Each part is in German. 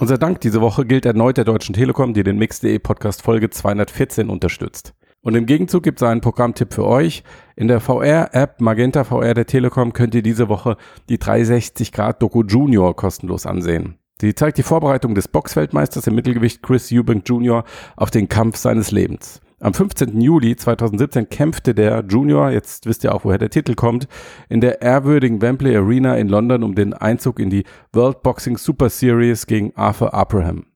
Unser Dank diese Woche gilt erneut der Deutschen Telekom, die den Mix.de Podcast Folge 214 unterstützt. Und im Gegenzug gibt es einen Programmtipp für euch. In der VR-App Magenta VR der Telekom könnt ihr diese Woche die 360 Grad Doku Junior kostenlos ansehen. Sie zeigt die Vorbereitung des Boxweltmeisters im Mittelgewicht Chris Eubank Jr. auf den Kampf seines Lebens. Am 15. Juli 2017 kämpfte der Junior, jetzt wisst ihr auch, woher der Titel kommt, in der ehrwürdigen Wembley Arena in London um den Einzug in die World Boxing Super Series gegen Arthur Abraham.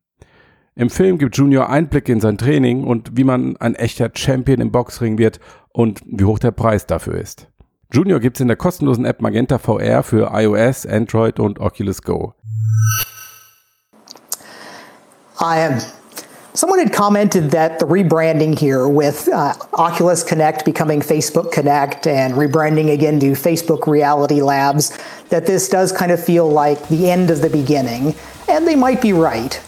Im Film gibt Junior Einblicke in sein Training und wie man ein echter Champion im Boxring wird und wie hoch der Preis dafür ist. Junior gibt's in der kostenlosen App Magenta VR für iOS, Android und Oculus Go. I am Someone had commented that the rebranding here with uh, Oculus Connect becoming Facebook Connect and rebranding again to Facebook Reality Labs, that this does kind of feel like the end of the beginning. And they might be right.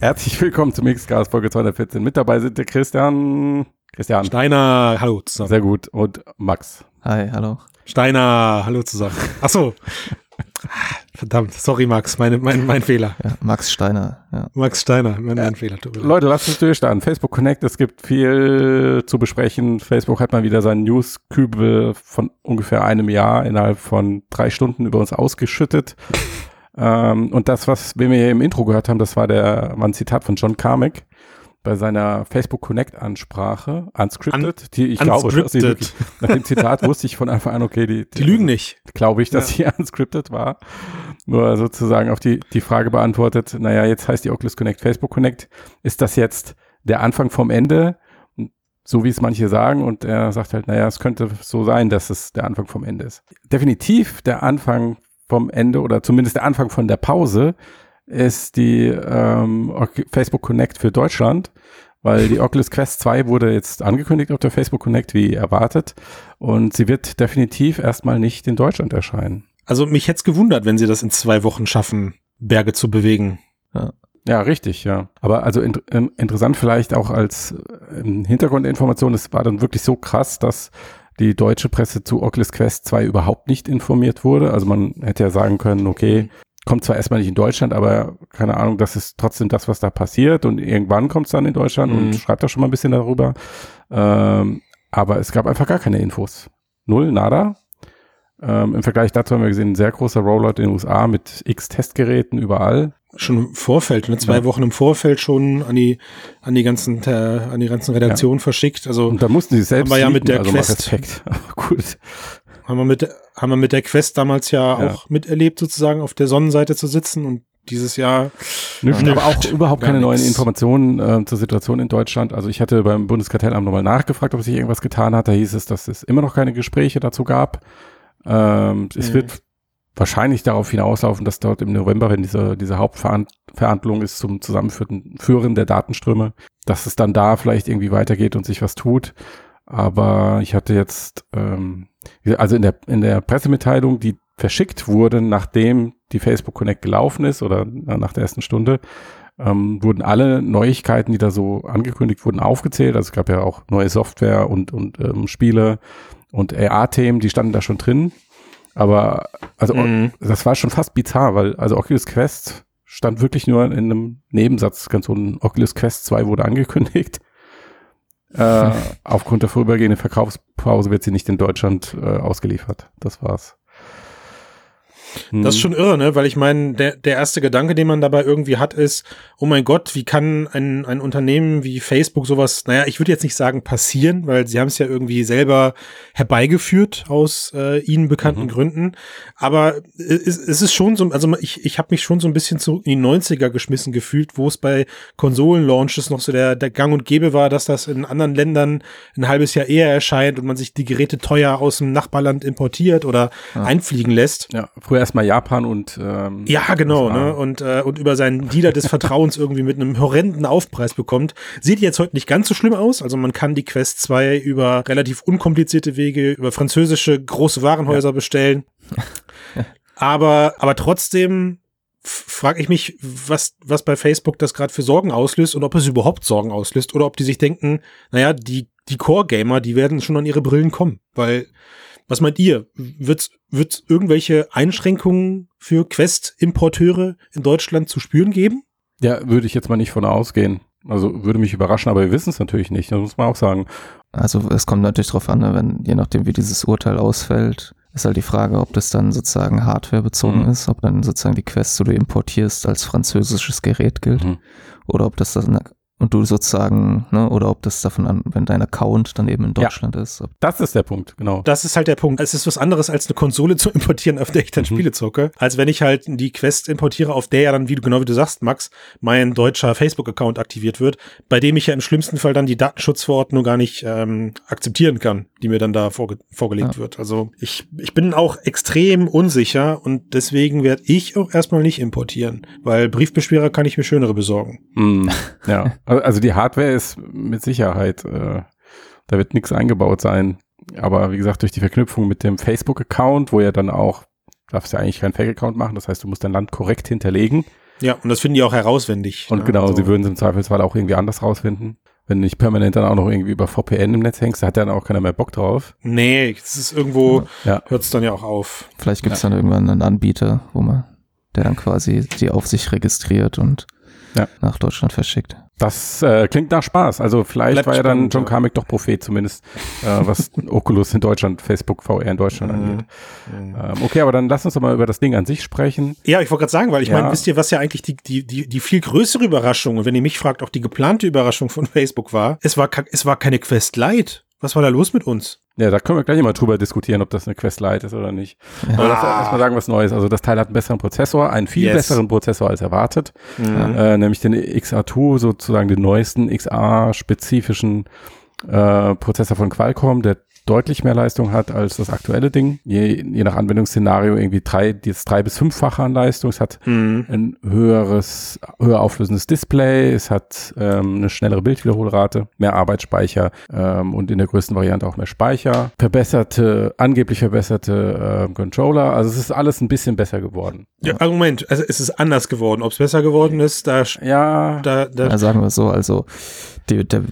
Herzlich willkommen zum Mixcast Folge 214. Mit dabei sind der Christian. Christian. Steiner, hallo zusammen. Sehr gut. Und Max. Hi, hallo. Steiner, hallo zusammen. Ach so. Verdammt, sorry Max, mein, mein, mein Fehler. Ja, Max Steiner. Ja. Max Steiner, mein, mein Fehler. Leute, lasst uns durchstarten. Facebook Connect, es gibt viel zu besprechen. Facebook hat mal wieder seinen News-Kübel von ungefähr einem Jahr innerhalb von drei Stunden über uns ausgeschüttet. Ähm, und das, was wir hier im Intro gehört haben, das war der, war ein Zitat von John Carmack bei seiner Facebook Connect Ansprache, unscripted, Un die ich glaube, dass sie wirklich, nach dem Zitat wusste ich von Anfang an, okay, die, die, die lügen nicht. Glaube ich, dass ja. sie unscripted war. Nur sozusagen auf die, die Frage beantwortet, naja, jetzt heißt die Oculus Connect Facebook Connect. Ist das jetzt der Anfang vom Ende? So wie es manche sagen. Und er sagt halt, naja, es könnte so sein, dass es der Anfang vom Ende ist. Definitiv der Anfang vom Ende oder zumindest der Anfang von der Pause ist die ähm, Facebook Connect für Deutschland, weil die Oculus Quest 2 wurde jetzt angekündigt auf der Facebook Connect wie erwartet und sie wird definitiv erstmal nicht in Deutschland erscheinen. Also mich hätte es gewundert, wenn sie das in zwei Wochen schaffen, Berge zu bewegen. Ja. Ja, richtig, ja. Aber also in, in, interessant vielleicht auch als ähm, Hintergrundinformation, es war dann wirklich so krass, dass die deutsche Presse zu Oculus Quest 2 überhaupt nicht informiert wurde. Also man hätte ja sagen können, okay, kommt zwar erstmal nicht in Deutschland, aber keine Ahnung, das ist trotzdem das, was da passiert und irgendwann kommt es dann in Deutschland mhm. und schreibt da schon mal ein bisschen darüber. Ähm, aber es gab einfach gar keine Infos. Null, nada. Ähm, Im Vergleich dazu haben wir gesehen, ein sehr großer Rollout in den USA mit x Testgeräten überall schon im Vorfeld, ne, zwei ja. Wochen im Vorfeld schon an die an die ganzen äh, an die ganzen Redaktionen ja. verschickt. Also und da mussten sie selbst haben wir ja mit der also Quest gut. Haben wir mit haben wir mit der Quest damals ja, ja, auch miterlebt sozusagen auf der Sonnenseite zu sitzen und dieses Jahr Nücht, aber auch überhaupt keine nix. neuen Informationen äh, zur Situation in Deutschland. Also ich hatte beim Bundeskartellamt nochmal nachgefragt, ob sich irgendwas getan hat. Da hieß es, dass es immer noch keine Gespräche dazu gab. Ähm, es mhm. wird wahrscheinlich darauf hinauslaufen, dass dort im November, wenn diese, diese Hauptverhandlung ist zum Zusammenführen der Datenströme, dass es dann da vielleicht irgendwie weitergeht und sich was tut. Aber ich hatte jetzt, ähm, also in der, in der Pressemitteilung, die verschickt wurde, nachdem die Facebook Connect gelaufen ist oder nach der ersten Stunde, ähm, wurden alle Neuigkeiten, die da so angekündigt wurden, aufgezählt. Also es gab ja auch neue Software und, und ähm, Spiele und AR-Themen, die standen da schon drin. Aber also mhm. das war schon fast bizarr, weil also Oculus Quest stand wirklich nur in einem Nebensatz. Ganz ein Oculus Quest 2 wurde angekündigt. Äh, aufgrund der vorübergehenden Verkaufspause wird sie nicht in Deutschland äh, ausgeliefert. Das war's. Das ist mhm. schon irre, ne? Weil ich meine, der, der erste Gedanke, den man dabei irgendwie hat, ist, oh mein Gott, wie kann ein, ein Unternehmen wie Facebook sowas, naja, ich würde jetzt nicht sagen passieren, weil sie haben es ja irgendwie selber herbeigeführt aus äh, ihnen bekannten mhm. Gründen. Aber es, es ist schon so, also ich, ich habe mich schon so ein bisschen zurück in die 90er geschmissen gefühlt, wo es bei Konsolen-Launches noch so der, der Gang und Gäbe war, dass das in anderen Ländern ein halbes Jahr eher erscheint und man sich die Geräte teuer aus dem Nachbarland importiert oder ja. einfliegen lässt. Ja, früher erstmal Japan und ähm, ja genau ne? Und äh, und über seinen Dealer des Vertrauens irgendwie mit einem horrenden Aufpreis bekommt. Sieht jetzt heute nicht ganz so schlimm aus. Also man kann die Quest 2 über relativ unkomplizierte Wege über französische große Warenhäuser ja. bestellen. Aber aber trotzdem frage ich mich, was, was bei Facebook das gerade für Sorgen auslöst und ob es überhaupt Sorgen auslöst oder ob die sich denken, naja, die, die Core-Gamer, die werden schon an ihre Brillen kommen. Weil, was meint ihr? Wird es irgendwelche Einschränkungen für Quest-Importeure in Deutschland zu spüren geben? Ja, würde ich jetzt mal nicht von ausgehen. Also würde mich überraschen, aber wir wissen es natürlich nicht, das muss man auch sagen. Also es kommt natürlich drauf an, ne, wenn, je nachdem wie dieses Urteil ausfällt, ist halt die Frage, ob das dann sozusagen Hardware bezogen mhm. ist, ob dann sozusagen die Quest, die du importierst, als französisches Gerät gilt. Mhm. Oder ob das dann und du sozusagen, ne, oder ob das davon an, wenn dein Account dann eben in Deutschland ja, ist. Das ist der Punkt, genau. Das ist halt der Punkt. Es ist was anderes, als eine Konsole zu importieren, auf der ich dann mhm. Spiele zocke, als wenn ich halt die Quest importiere, auf der ja dann, wie du genau wie du sagst, Max, mein deutscher Facebook-Account aktiviert wird, bei dem ich ja im schlimmsten Fall dann die Datenschutzverordnung gar nicht ähm, akzeptieren kann, die mir dann da vorge vorgelegt ja. wird. Also ich, ich bin auch extrem unsicher und deswegen werde ich auch erstmal nicht importieren, weil Briefbeschwerer kann ich mir schönere besorgen. Mm, ja. Also die Hardware ist mit Sicherheit, äh, da wird nichts eingebaut sein. Aber wie gesagt, durch die Verknüpfung mit dem Facebook-Account, wo ja dann auch, darfst ja eigentlich keinen Fake-Account machen, das heißt, du musst dein Land korrekt hinterlegen. Ja, und das finden die auch herauswendig. Und ja, genau, also. sie würden es im Zweifelsfall auch irgendwie anders rausfinden. Wenn du nicht permanent dann auch noch irgendwie über VPN im Netz hängst, da hat dann auch keiner mehr Bock drauf. Nee, es ist irgendwo, ja. hört es dann ja auch auf. Vielleicht gibt es ja. dann irgendwann einen Anbieter, wo man, der dann quasi die auf sich registriert und ja. nach Deutschland verschickt. Das äh, klingt nach Spaß. Also vielleicht Bleibt war ja dann John Carmack doch Prophet, zumindest äh, was Oculus in Deutschland, Facebook VR in Deutschland mhm. angeht. Mhm. Ähm, okay, aber dann lass uns doch mal über das Ding an sich sprechen. Ja, ich wollte gerade sagen, weil ich ja. meine, wisst ihr, was ja eigentlich die, die, die, die viel größere Überraschung, und wenn ihr mich fragt, auch die geplante Überraschung von Facebook war, es war, es war keine Quest Lite. Was war da los mit uns? Ja, da können wir gleich mal drüber diskutieren, ob das eine Quest Lite ist oder nicht. Ja. Aber das, erstmal sagen was Neues. Also das Teil hat einen besseren Prozessor, einen viel yes. besseren Prozessor als erwartet, mhm. äh, nämlich den XR2, sozusagen den neuesten XR-spezifischen äh, Prozessor von Qualcomm, der deutlich mehr Leistung hat als das aktuelle Ding. Je, je nach Anwendungsszenario irgendwie drei, dieses drei bis fünffache an Leistung. Es hat mhm. ein höheres, höher auflösendes Display. Es hat ähm, eine schnellere Bildwiederholrate, mehr Arbeitsspeicher ähm, und in der größten Variante auch mehr Speicher. Verbesserte, angeblich verbesserte äh, Controller. Also es ist alles ein bisschen besser geworden. Ja, Argument. Also es ist anders geworden. Ob es besser geworden ist, da, ja, da, da ja, sagen wir so. Also die, der,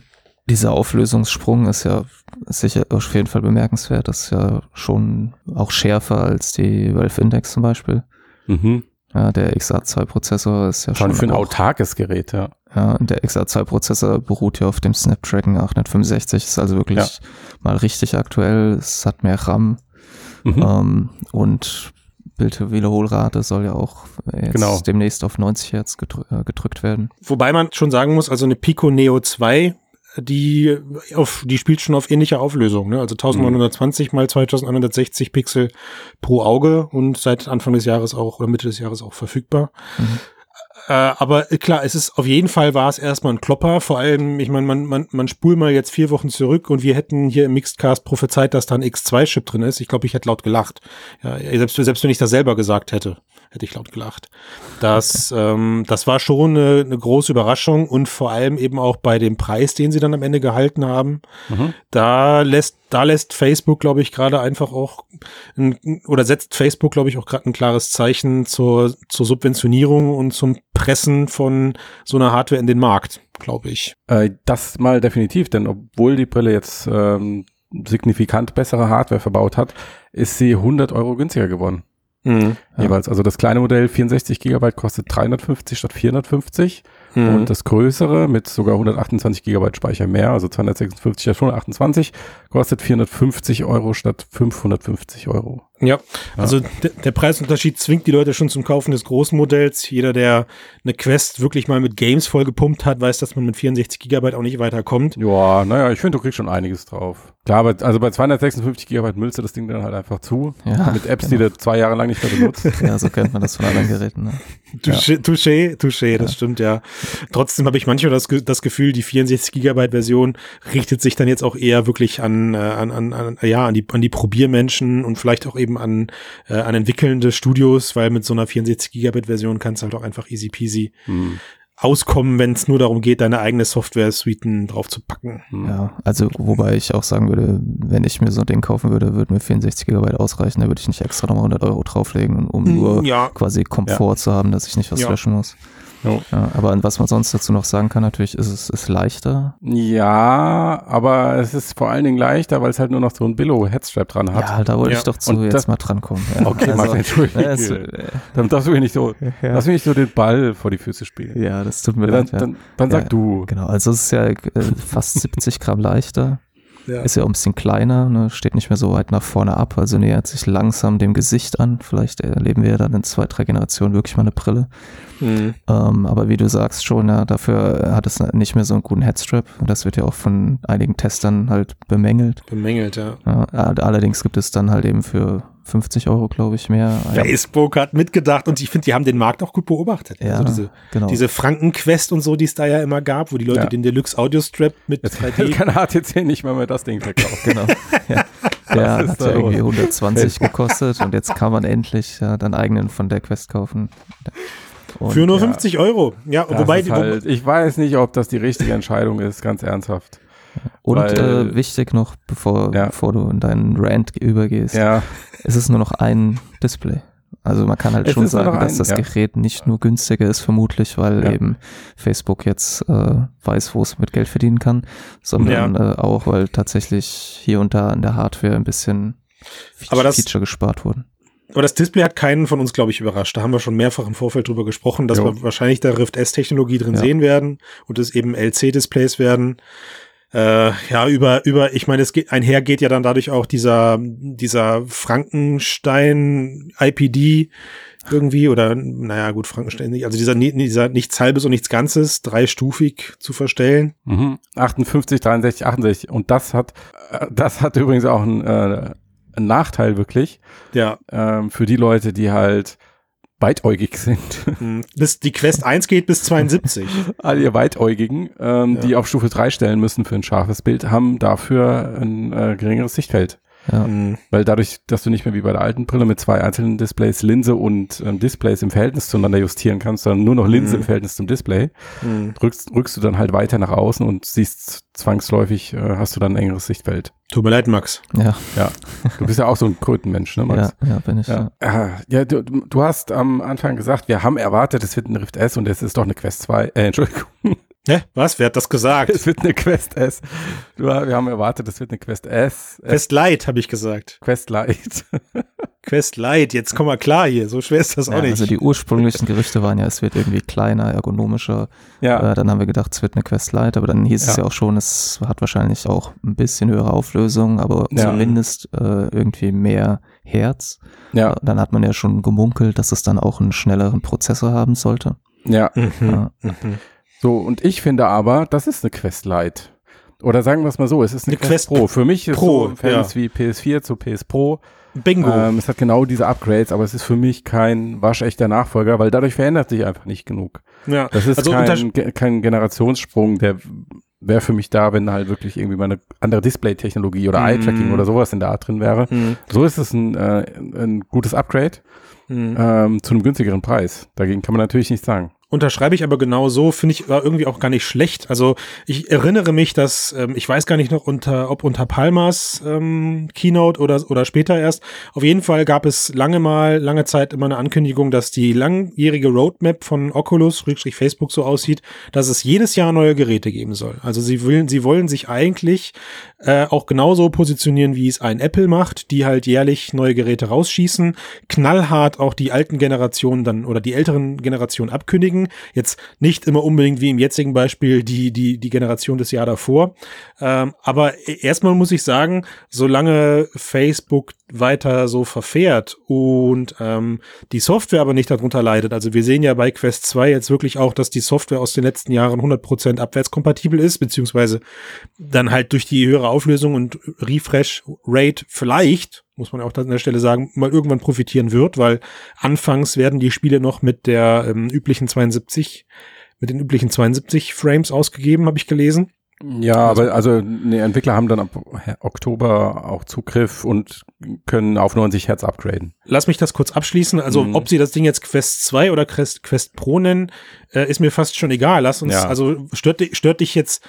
dieser Auflösungssprung ist ja sicher auf jeden Fall bemerkenswert. Das ist ja schon auch schärfer als die Valve Index zum Beispiel. Mhm. Ja, der XA2-Prozessor ist ja schon. Schon für ein autarkes Gerät, ja. Ja, der XA2-Prozessor beruht ja auf dem Snapdragon 865, ist also wirklich ja. mal richtig aktuell. Es hat mehr RAM mhm. ähm, und Bildwiederholrate soll ja auch jetzt genau. demnächst auf 90 Hertz gedrü äh, gedrückt werden. Wobei man schon sagen muss, also eine Pico Neo 2 die auf, die spielt schon auf ähnlicher Auflösung, ne? Also 1920 mhm. mal 2160 Pixel pro Auge und seit Anfang des Jahres auch oder Mitte des Jahres auch verfügbar. Mhm. Äh, aber klar, es ist auf jeden Fall war es erstmal ein Klopper. Vor allem, ich meine, man, man, man spult mal jetzt vier Wochen zurück und wir hätten hier im Mixedcast prophezeit, dass da ein X2-Chip drin ist. Ich glaube, ich hätte laut gelacht. Ja, selbst, selbst wenn ich das selber gesagt hätte hätte ich laut gelacht. Das, ähm, das war schon eine, eine, große Überraschung und vor allem eben auch bei dem Preis, den sie dann am Ende gehalten haben. Mhm. Da lässt, da lässt Facebook, glaube ich, gerade einfach auch ein, oder setzt Facebook, glaube ich, auch gerade ein klares Zeichen zur, zur Subventionierung und zum Pressen von so einer Hardware in den Markt, glaube ich. Äh, das mal definitiv, denn obwohl die Brille jetzt ähm, signifikant bessere Hardware verbaut hat, ist sie 100 Euro günstiger geworden. Mhm, jeweils. Also das kleine Modell 64 Gigabyte kostet 350 statt 450 mhm. und das größere mit sogar 128 Gigabyte Speicher mehr, also 256 statt 128, kostet 450 Euro statt 550 Euro. Ja, also ja. der Preisunterschied zwingt die Leute schon zum Kaufen des großen Modells. Jeder, der eine Quest wirklich mal mit Games vollgepumpt hat, weiß, dass man mit 64 Gigabyte auch nicht weiterkommt. Ja, naja, ich finde, du kriegst schon einiges drauf. Klar, aber also bei 256 Gigabyte müllst du das Ding dann halt einfach zu. Ja, mit Apps, genau. die du zwei Jahre lang nicht mehr benutzt. ja, so kennt man das von anderen Geräten. Ne? Touché, touché, touché, das ja. stimmt, ja. Trotzdem habe ich manchmal das, das Gefühl, die 64 Gigabyte Version richtet sich dann jetzt auch eher wirklich an, äh, an, an, an, ja, an die, an die Probiermenschen und vielleicht auch eben an, äh, an entwickelnde Studios, weil mit so einer 64 Gigabyte Version kannst du halt auch einfach easy peasy hm auskommen, wenn es nur darum geht, deine eigene Software-Suiten drauf zu packen. Hm. Ja, also wobei ich auch sagen würde, wenn ich mir so ein Ding kaufen würde, würde mir 64 GB ausreichen, da würde ich nicht extra nochmal 100 Euro drauflegen, um hm, nur ja. quasi Komfort ja. zu haben, dass ich nicht was ja. löschen muss. Ja, aber was man sonst dazu noch sagen kann, natürlich ist es ist leichter. Ja, aber es ist vor allen Dingen leichter, weil es halt nur noch so ein Billo-Headstrap dran hat. Ja, da wollte ja. ich doch zu Und jetzt mal drankommen. Ja. Okay, also, Martin, Entschuldigung. Äh, dann darfst du mir nicht so, ja. darfst du nicht so den Ball vor die Füße spielen. Ja, das tut mir dann, leid. Ja. Dann, dann sag du. Genau, also es ist ja äh, fast 70 Gramm leichter. Ja. Ist ja auch ein bisschen kleiner, ne? steht nicht mehr so weit nach vorne ab, also nähert sich langsam dem Gesicht an. Vielleicht erleben wir ja dann in zwei, drei Generationen wirklich mal eine Brille. Mhm. Ähm, aber wie du sagst schon, ja, dafür hat es nicht mehr so einen guten Headstrap. Das wird ja auch von einigen Testern halt bemängelt. Bemängelt, ja. ja allerdings gibt es dann halt eben für 50 Euro, glaube ich, mehr. Facebook hat mitgedacht und ich finde, die haben den Markt auch gut beobachtet. Ja, also diese, genau. diese Frankenquest und so, die es da ja immer gab, wo die Leute ja. den Deluxe Audio Strap mit Jetzt 3D. kann HTC nicht mal mehr das Ding verkaufen. genau. Ja. Der hat ja irgendwie 120 gekostet und jetzt kann man endlich ja, dann eigenen von der Quest kaufen. Und Für nur 50 Euro. Ja, wobei die, halt, ich weiß nicht, ob das die richtige Entscheidung ist, ganz ernsthaft. Und Weil, äh, wichtig noch, bevor, ja. bevor du in deinen Rant übergehst, ja. es ist nur noch ein Display. Also man kann halt es schon sagen, dass das ja. Gerät nicht nur günstiger ist, vermutlich, weil ja. eben Facebook jetzt äh, weiß, wo es mit Geld verdienen kann, sondern ja. äh, auch, weil tatsächlich hier und da an der Hardware ein bisschen Aber das, Feature gespart wurden. Aber das Display hat keinen von uns, glaube ich, überrascht. Da haben wir schon mehrfach im Vorfeld drüber gesprochen, dass jo. wir wahrscheinlich da Rift S-Technologie drin sehen werden und es eben LC-Displays werden äh, ja, über, über, ich meine, es geht, einher geht ja dann dadurch auch dieser, dieser Frankenstein IPD irgendwie oder, naja, gut, Frankenstein nicht, also dieser, dieser nichts halbes und nichts Ganzes, dreistufig zu verstellen. Mhm. 58, 63, 68 und das hat, äh, das hat übrigens auch einen, äh, einen Nachteil wirklich. Ja. Ähm, für die Leute, die halt weitäugig sind. Hm. Bis die Quest 1 geht bis 72. All ihr Weitäugigen, ähm, ja. die auf Stufe 3 stellen müssen für ein scharfes Bild, haben dafür ein äh, geringeres Sichtfeld. Ja. Mhm. Weil dadurch, dass du nicht mehr wie bei der alten Brille mit zwei einzelnen Displays Linse und ähm, Displays im Verhältnis zueinander justieren kannst, sondern nur noch Linse mhm. im Verhältnis zum Display, mhm. rückst, rückst du dann halt weiter nach außen und siehst zwangsläufig, äh, hast du dann ein engeres Sichtfeld. Tut mir leid, Max. Ja. Ja. Du bist ja auch so ein Krötenmensch, ne, Max? Ja, ja bin ich. Ja, ja. ja du, du hast am Anfang gesagt, wir haben erwartet, es wird ein Rift S und es ist doch eine Quest 2. Äh, Entschuldigung. Hä? Was? Wer hat das gesagt? Es wird eine Quest S. Du, wir haben erwartet, es wird eine Quest S. Quest Light, habe ich gesagt. Quest Light. Quest Light, jetzt komm mal klar hier. So schwer ist das ja, auch nicht. Also die ursprünglichen Gerüchte waren ja, es wird irgendwie kleiner, ergonomischer. Ja. Äh, dann haben wir gedacht, es wird eine Quest Light, aber dann hieß ja. es ja auch schon, es hat wahrscheinlich auch ein bisschen höhere Auflösung, aber ja. zumindest äh, irgendwie mehr Herz. Ja. Äh, dann hat man ja schon gemunkelt, dass es dann auch einen schnelleren Prozessor haben sollte. Ja. Mhm. ja. Mhm. So, und ich finde aber, das ist eine Quest Lite. Oder sagen wir es mal so, es ist eine, eine Quest, Quest, Pro. Für mich ist Pro, so Fans ja. wie PS4 zu PS Pro. Bingo. Ähm, es hat genau diese Upgrades, aber es ist für mich kein waschechter Nachfolger, weil dadurch verändert sich einfach nicht genug. Ja. Das ist also kein, kein Generationssprung, der wäre für mich da, wenn halt wirklich irgendwie mal eine andere Display-Technologie oder mm. Eye-Tracking oder sowas in der Art drin wäre. Mm. So ist es ein, äh, ein gutes Upgrade mm. ähm, zu einem günstigeren Preis. Dagegen kann man natürlich nichts sagen. Unterschreibe ich aber genau so, finde ich war irgendwie auch gar nicht schlecht. Also ich erinnere mich, dass, ähm, ich weiß gar nicht noch unter, ob unter Palmas ähm, Keynote oder, oder später erst. Auf jeden Fall gab es lange mal, lange Zeit immer eine Ankündigung, dass die langjährige Roadmap von Oculus, Facebook so aussieht, dass es jedes Jahr neue Geräte geben soll. Also sie wollen, sie wollen sich eigentlich äh, auch genauso positionieren, wie es ein Apple macht, die halt jährlich neue Geräte rausschießen, knallhart auch die alten Generationen dann oder die älteren Generationen abkündigen Jetzt nicht immer unbedingt wie im jetzigen Beispiel die, die, die Generation des Jahr davor. Ähm, aber erstmal muss ich sagen, solange Facebook weiter so verfährt und ähm, die Software aber nicht darunter leidet, also wir sehen ja bei Quest 2 jetzt wirklich auch, dass die Software aus den letzten Jahren 100% abwärtskompatibel ist, beziehungsweise dann halt durch die höhere Auflösung und Refresh Rate vielleicht muss man auch an der Stelle sagen, mal irgendwann profitieren wird, weil anfangs werden die Spiele noch mit der ähm, üblichen 72, mit den üblichen 72 Frames ausgegeben, habe ich gelesen. Ja, also, aber also die Entwickler haben dann ab Oktober auch Zugriff und können auf 90 Hertz upgraden. Lass mich das kurz abschließen. Also mhm. ob sie das Ding jetzt Quest 2 oder Quest, Quest Pro nennen, äh, ist mir fast schon egal. Lass uns, ja. also stört, stört dich jetzt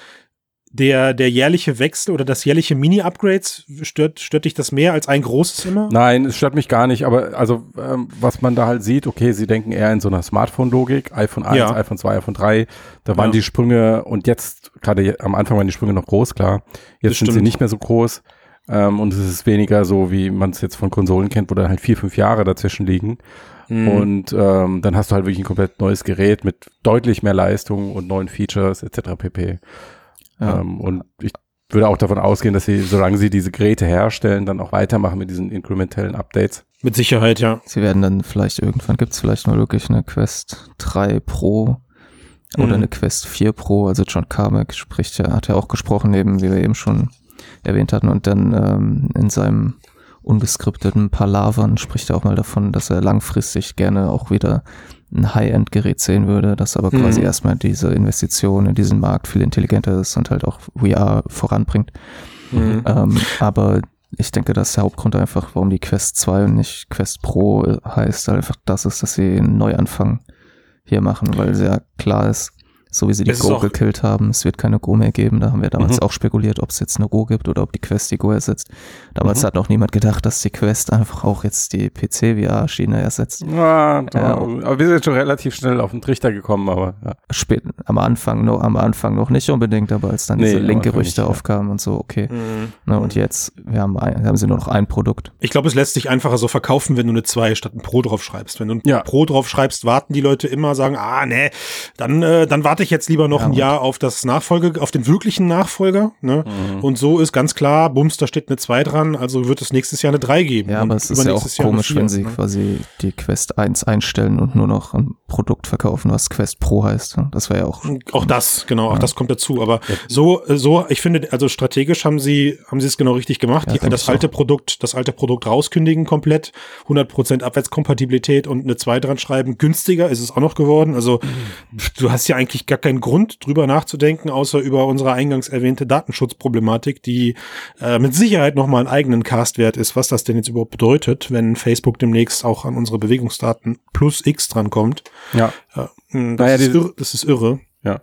der, der jährliche Wechsel oder das jährliche Mini-Upgrades, stört, stört dich das mehr als ein großes immer? Nein, es stört mich gar nicht, aber also ähm, was man da halt sieht, okay, sie denken eher in so einer Smartphone-Logik, iPhone 1, ja. iPhone 2, iPhone 3, da waren ja. die Sprünge und jetzt, gerade am Anfang waren die Sprünge noch groß, klar, jetzt das sind stimmt. sie nicht mehr so groß ähm, und es ist weniger so, wie man es jetzt von Konsolen kennt, wo dann halt vier, fünf Jahre dazwischen liegen. Mhm. Und ähm, dann hast du halt wirklich ein komplett neues Gerät mit deutlich mehr Leistung und neuen Features etc. pp. Ja. Ähm, und ich würde auch davon ausgehen, dass sie, solange sie diese Geräte herstellen, dann auch weitermachen mit diesen inkrementellen Updates. Mit Sicherheit, ja. Sie werden dann vielleicht irgendwann gibt es vielleicht mal wirklich eine Quest 3 Pro oder mhm. eine Quest 4 Pro. Also John Carmack spricht ja, hat ja auch gesprochen, eben wie wir eben schon erwähnt hatten, und dann ähm, in seinem ungeskripteten Palavern spricht er auch mal davon, dass er langfristig gerne auch wieder ein High-End-Gerät sehen würde, das aber quasi mhm. erstmal diese Investition in diesen Markt viel intelligenter ist und halt auch VR voranbringt. Mhm. Ähm, aber ich denke, dass der Hauptgrund einfach, warum die Quest 2 und nicht Quest Pro heißt, einfach das ist, dass sie einen Neuanfang hier machen, weil sehr klar ist, so wie sie die es Go gekillt haben. Es wird keine Go mehr geben. Da haben wir damals mhm. auch spekuliert, ob es jetzt eine Go gibt oder ob die Quest die Go ersetzt. Damals mhm. hat noch niemand gedacht, dass die Quest einfach auch jetzt die PC-VR-Schiene ersetzt. Ja, ja, aber wir sind schon relativ schnell auf den Trichter gekommen, aber ja. Spät, am Anfang noch, am Anfang noch nicht unbedingt, aber als dann nee, diese Link-Gerüchte ja. aufkamen und so, okay. Mhm. Na, und jetzt, wir haben, ein, haben sie nur noch ein Produkt. Ich glaube, es lässt sich einfacher so verkaufen, wenn du eine 2 statt ein Pro drauf schreibst. Wenn du ein ja. Pro drauf schreibst, warten die Leute immer, sagen, ah, nee, dann, äh, dann warte ich jetzt lieber noch ja, ein Jahr auf das Nachfolge, auf den wirklichen Nachfolger. Ne? Mhm. Und so ist ganz klar, bums, da steht eine 2 dran, also wird es nächstes Jahr eine 3 geben. Ja, aber es ist ja auch komisch, 4, wenn sie ne? quasi die Quest 1 einstellen und nur noch ein Produkt verkaufen, was Quest Pro heißt. Ne? Das wäre ja auch. Auch das, genau, auch ja. das kommt dazu. Aber so, so, ich finde, also strategisch haben sie, haben sie es genau richtig gemacht. Ja, die, das alte auch. Produkt, das alte Produkt rauskündigen komplett, 100% Abwärtskompatibilität und eine 2 dran schreiben. Günstiger ist es auch noch geworden. Also, mhm. du hast ja eigentlich gar keinen Grund, drüber nachzudenken, außer über unsere eingangs erwähnte Datenschutzproblematik, die äh, mit Sicherheit nochmal einen eigenen Castwert ist, was das denn jetzt überhaupt bedeutet, wenn Facebook demnächst auch an unsere Bewegungsdaten plus X drankommt. Ja. ja hm, das, naja, ist irre, das ist irre. Ja.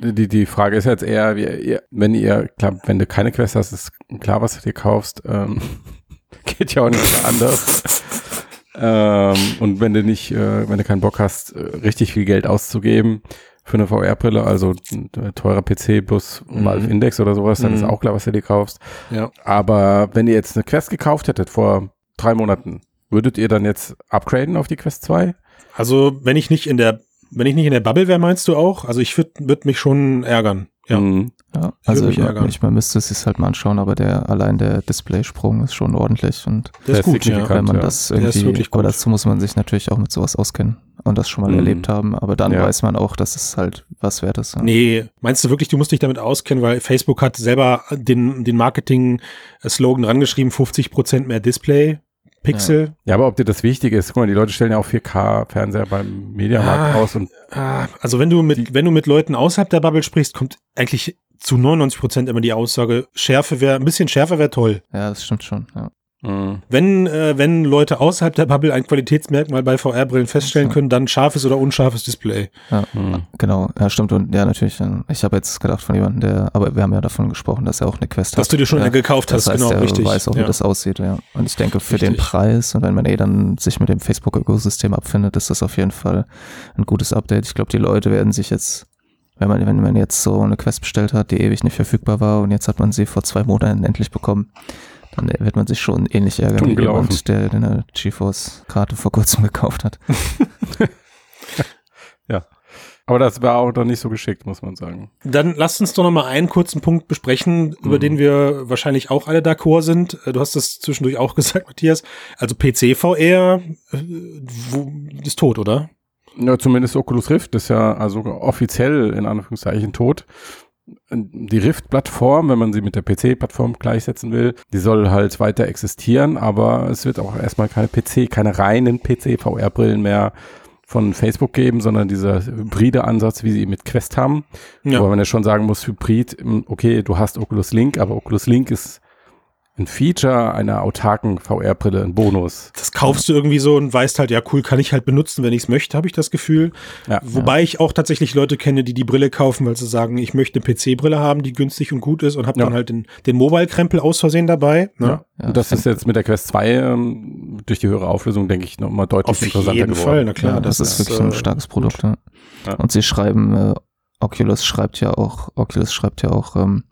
Die, die Frage ist jetzt eher, wie ihr, wenn ihr, klar, wenn du keine Quest hast, ist klar, was du dir kaufst. Ähm, geht ja auch nicht anders. ähm, und wenn du nicht, äh, wenn du keinen Bock hast, äh, richtig viel Geld auszugeben, für eine VR-Brille, also ein teurer PC plus mhm. Valve Index oder sowas, dann mhm. ist auch klar, was du dir kaufst. Ja. Aber wenn ihr jetzt eine Quest gekauft hättet vor drei Monaten, würdet ihr dann jetzt upgraden auf die Quest 2? Also, wenn ich nicht in der, wenn ich nicht in der Bubble wäre, meinst du auch? Also ich würde würd mich schon ärgern. Ja. Mhm. Ja, also ich, ich man müsste es sich halt mal anschauen, aber der allein der Displaysprung ist schon ordentlich und der ist gut, ja. wenn man ja. das irgendwie, aber dazu muss man sich natürlich auch mit sowas auskennen und das schon mal mhm. erlebt haben, aber dann ja. weiß man auch, dass es halt was wert ist. Ja. Nee, meinst du wirklich, du musst dich damit auskennen, weil Facebook hat selber den, den Marketing-Slogan rangeschrieben, 50 Prozent mehr Display, Pixel. Ja. ja. aber ob dir das wichtig ist, guck mal, die Leute stellen ja auch 4K-Fernseher beim Mediamarkt ah, aus und. Ah, also wenn du mit, wenn du mit Leuten außerhalb der Bubble sprichst, kommt eigentlich zu 99 Prozent immer die Aussage, Schärfe wäre, ein bisschen schärfer wäre toll. Ja, das stimmt schon, ja. Mhm. Wenn, äh, wenn Leute außerhalb der Bubble ein Qualitätsmerkmal bei VR-Brillen feststellen können, dann scharfes oder unscharfes Display. Ja, mhm. genau. Ja, stimmt. Und ja, natürlich. Ich habe jetzt gedacht von jemandem, der, aber wir haben ja davon gesprochen, dass er auch eine Quest Dass hat. Dass du dir schon ja, gekauft hast, das heißt, genau, er richtig. weiß auch, wie ja. das aussieht, ja. Und ich denke, für richtig. den Preis und wenn man eh dann sich mit dem Facebook-Ökosystem abfindet, ist das auf jeden Fall ein gutes Update. Ich glaube, die Leute werden sich jetzt wenn man, wenn man jetzt so eine Quest bestellt hat, die ewig nicht verfügbar war und jetzt hat man sie vor zwei Monaten endlich bekommen, dann wird man sich schon ähnlich ärgern wie jemand, der eine GeForce-Karte vor kurzem gekauft hat. ja. Aber das war auch doch nicht so geschickt, muss man sagen. Dann lasst uns doch noch mal einen kurzen Punkt besprechen, mhm. über den wir wahrscheinlich auch alle d'accord sind. Du hast das zwischendurch auch gesagt, Matthias. Also PC-VR äh, ist tot, oder? Ja, zumindest Oculus Rift ist ja also offiziell in Anführungszeichen tot die Rift-Plattform, wenn man sie mit der PC-Plattform gleichsetzen will, die soll halt weiter existieren, aber es wird auch erstmal keine PC, keine reinen PC-VR-Brillen mehr von Facebook geben, sondern dieser hybride Ansatz, wie sie mit Quest haben, ja. wo man ja schon sagen muss, Hybrid, okay, du hast Oculus Link, aber Oculus Link ist ein Feature einer autarken VR-Brille, ein Bonus. Das kaufst du irgendwie so und weißt halt, ja cool, kann ich halt benutzen, wenn ich es möchte, habe ich das Gefühl. Ja, Wobei ja. ich auch tatsächlich Leute kenne, die die Brille kaufen, weil sie sagen, ich möchte eine PC-Brille haben, die günstig und gut ist und habe ja. dann halt den, den Mobile-Krempel aus Versehen dabei. Ne? Ja. und das ist jetzt mit der Quest 2 ähm, durch die höhere Auflösung, denke ich, nochmal deutlich Auf interessanter jeden geworden. Fall, na klar. das, das ist wirklich äh, ein starkes Produkt. Ja. Und sie schreiben, äh, Oculus schreibt ja auch, Oculus schreibt ja auch, ähm,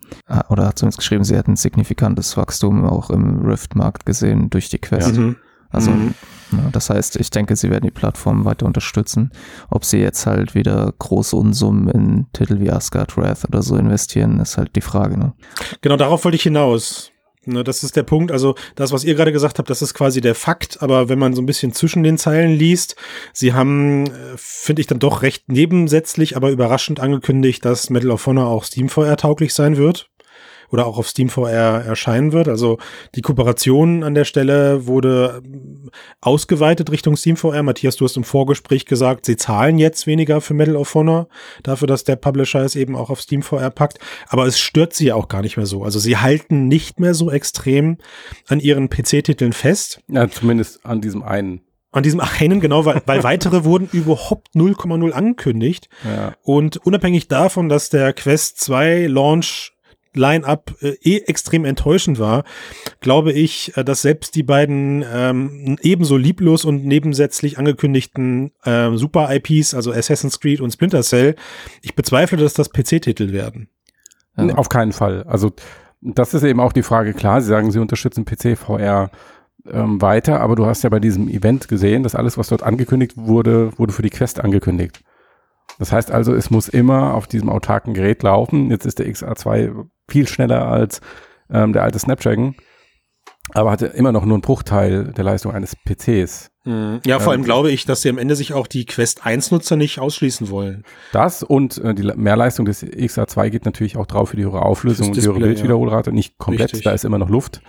oder hat zumindest geschrieben, sie hätten signifikantes Wachstum auch im Rift-Markt gesehen durch die Quest. Mhm. Also, mhm. Ja, das heißt, ich denke, sie werden die Plattform weiter unterstützen. Ob sie jetzt halt wieder große Unsummen in Titel wie Asgard Wrath oder so investieren, ist halt die Frage. Ne? Genau, darauf wollte ich hinaus. Ne, das ist der Punkt. Also das, was ihr gerade gesagt habt, das ist quasi der Fakt. Aber wenn man so ein bisschen zwischen den Zeilen liest, sie haben, äh, finde ich dann doch recht nebensätzlich, aber überraschend angekündigt, dass Medal of Honor auch SteamVR tauglich sein wird oder auch auf SteamVR erscheinen wird. Also die Kooperation an der Stelle wurde ähm, ausgeweitet Richtung SteamVR. Matthias, du hast im Vorgespräch gesagt, sie zahlen jetzt weniger für Medal of Honor, dafür, dass der Publisher es eben auch auf SteamVR packt. Aber es stört sie auch gar nicht mehr so. Also sie halten nicht mehr so extrem an ihren PC-Titeln fest. Ja, zumindest an diesem einen an diesem einen, genau, weil, weil weitere wurden überhaupt 0,0 angekündigt. Ja. Und unabhängig davon, dass der Quest 2 Launch Line-up äh, eh extrem enttäuschend war, glaube ich, äh, dass selbst die beiden ähm, ebenso lieblos und nebensätzlich angekündigten äh, Super-IPs, also Assassin's Creed und Splinter Cell, ich bezweifle, dass das PC-Titel werden. Ja. Auf keinen Fall. Also das ist eben auch die Frage. Klar, Sie sagen, Sie unterstützen PC, VR ähm, weiter, aber du hast ja bei diesem Event gesehen, dass alles, was dort angekündigt wurde, wurde für die Quest angekündigt. Das heißt also, es muss immer auf diesem autarken Gerät laufen. Jetzt ist der XA2 viel schneller als ähm, der alte Snapdragon, aber hatte immer noch nur einen Bruchteil der Leistung eines PCs. Mhm. Ja, vor allem ähm, glaube ich, dass sie am Ende sich auch die Quest 1 Nutzer nicht ausschließen wollen. Das und äh, die Mehrleistung des XA2 geht natürlich auch drauf für die höhere Auflösung und die höhere Bildwiederholrate. Nicht komplett, Richtig. da ist immer noch Luft.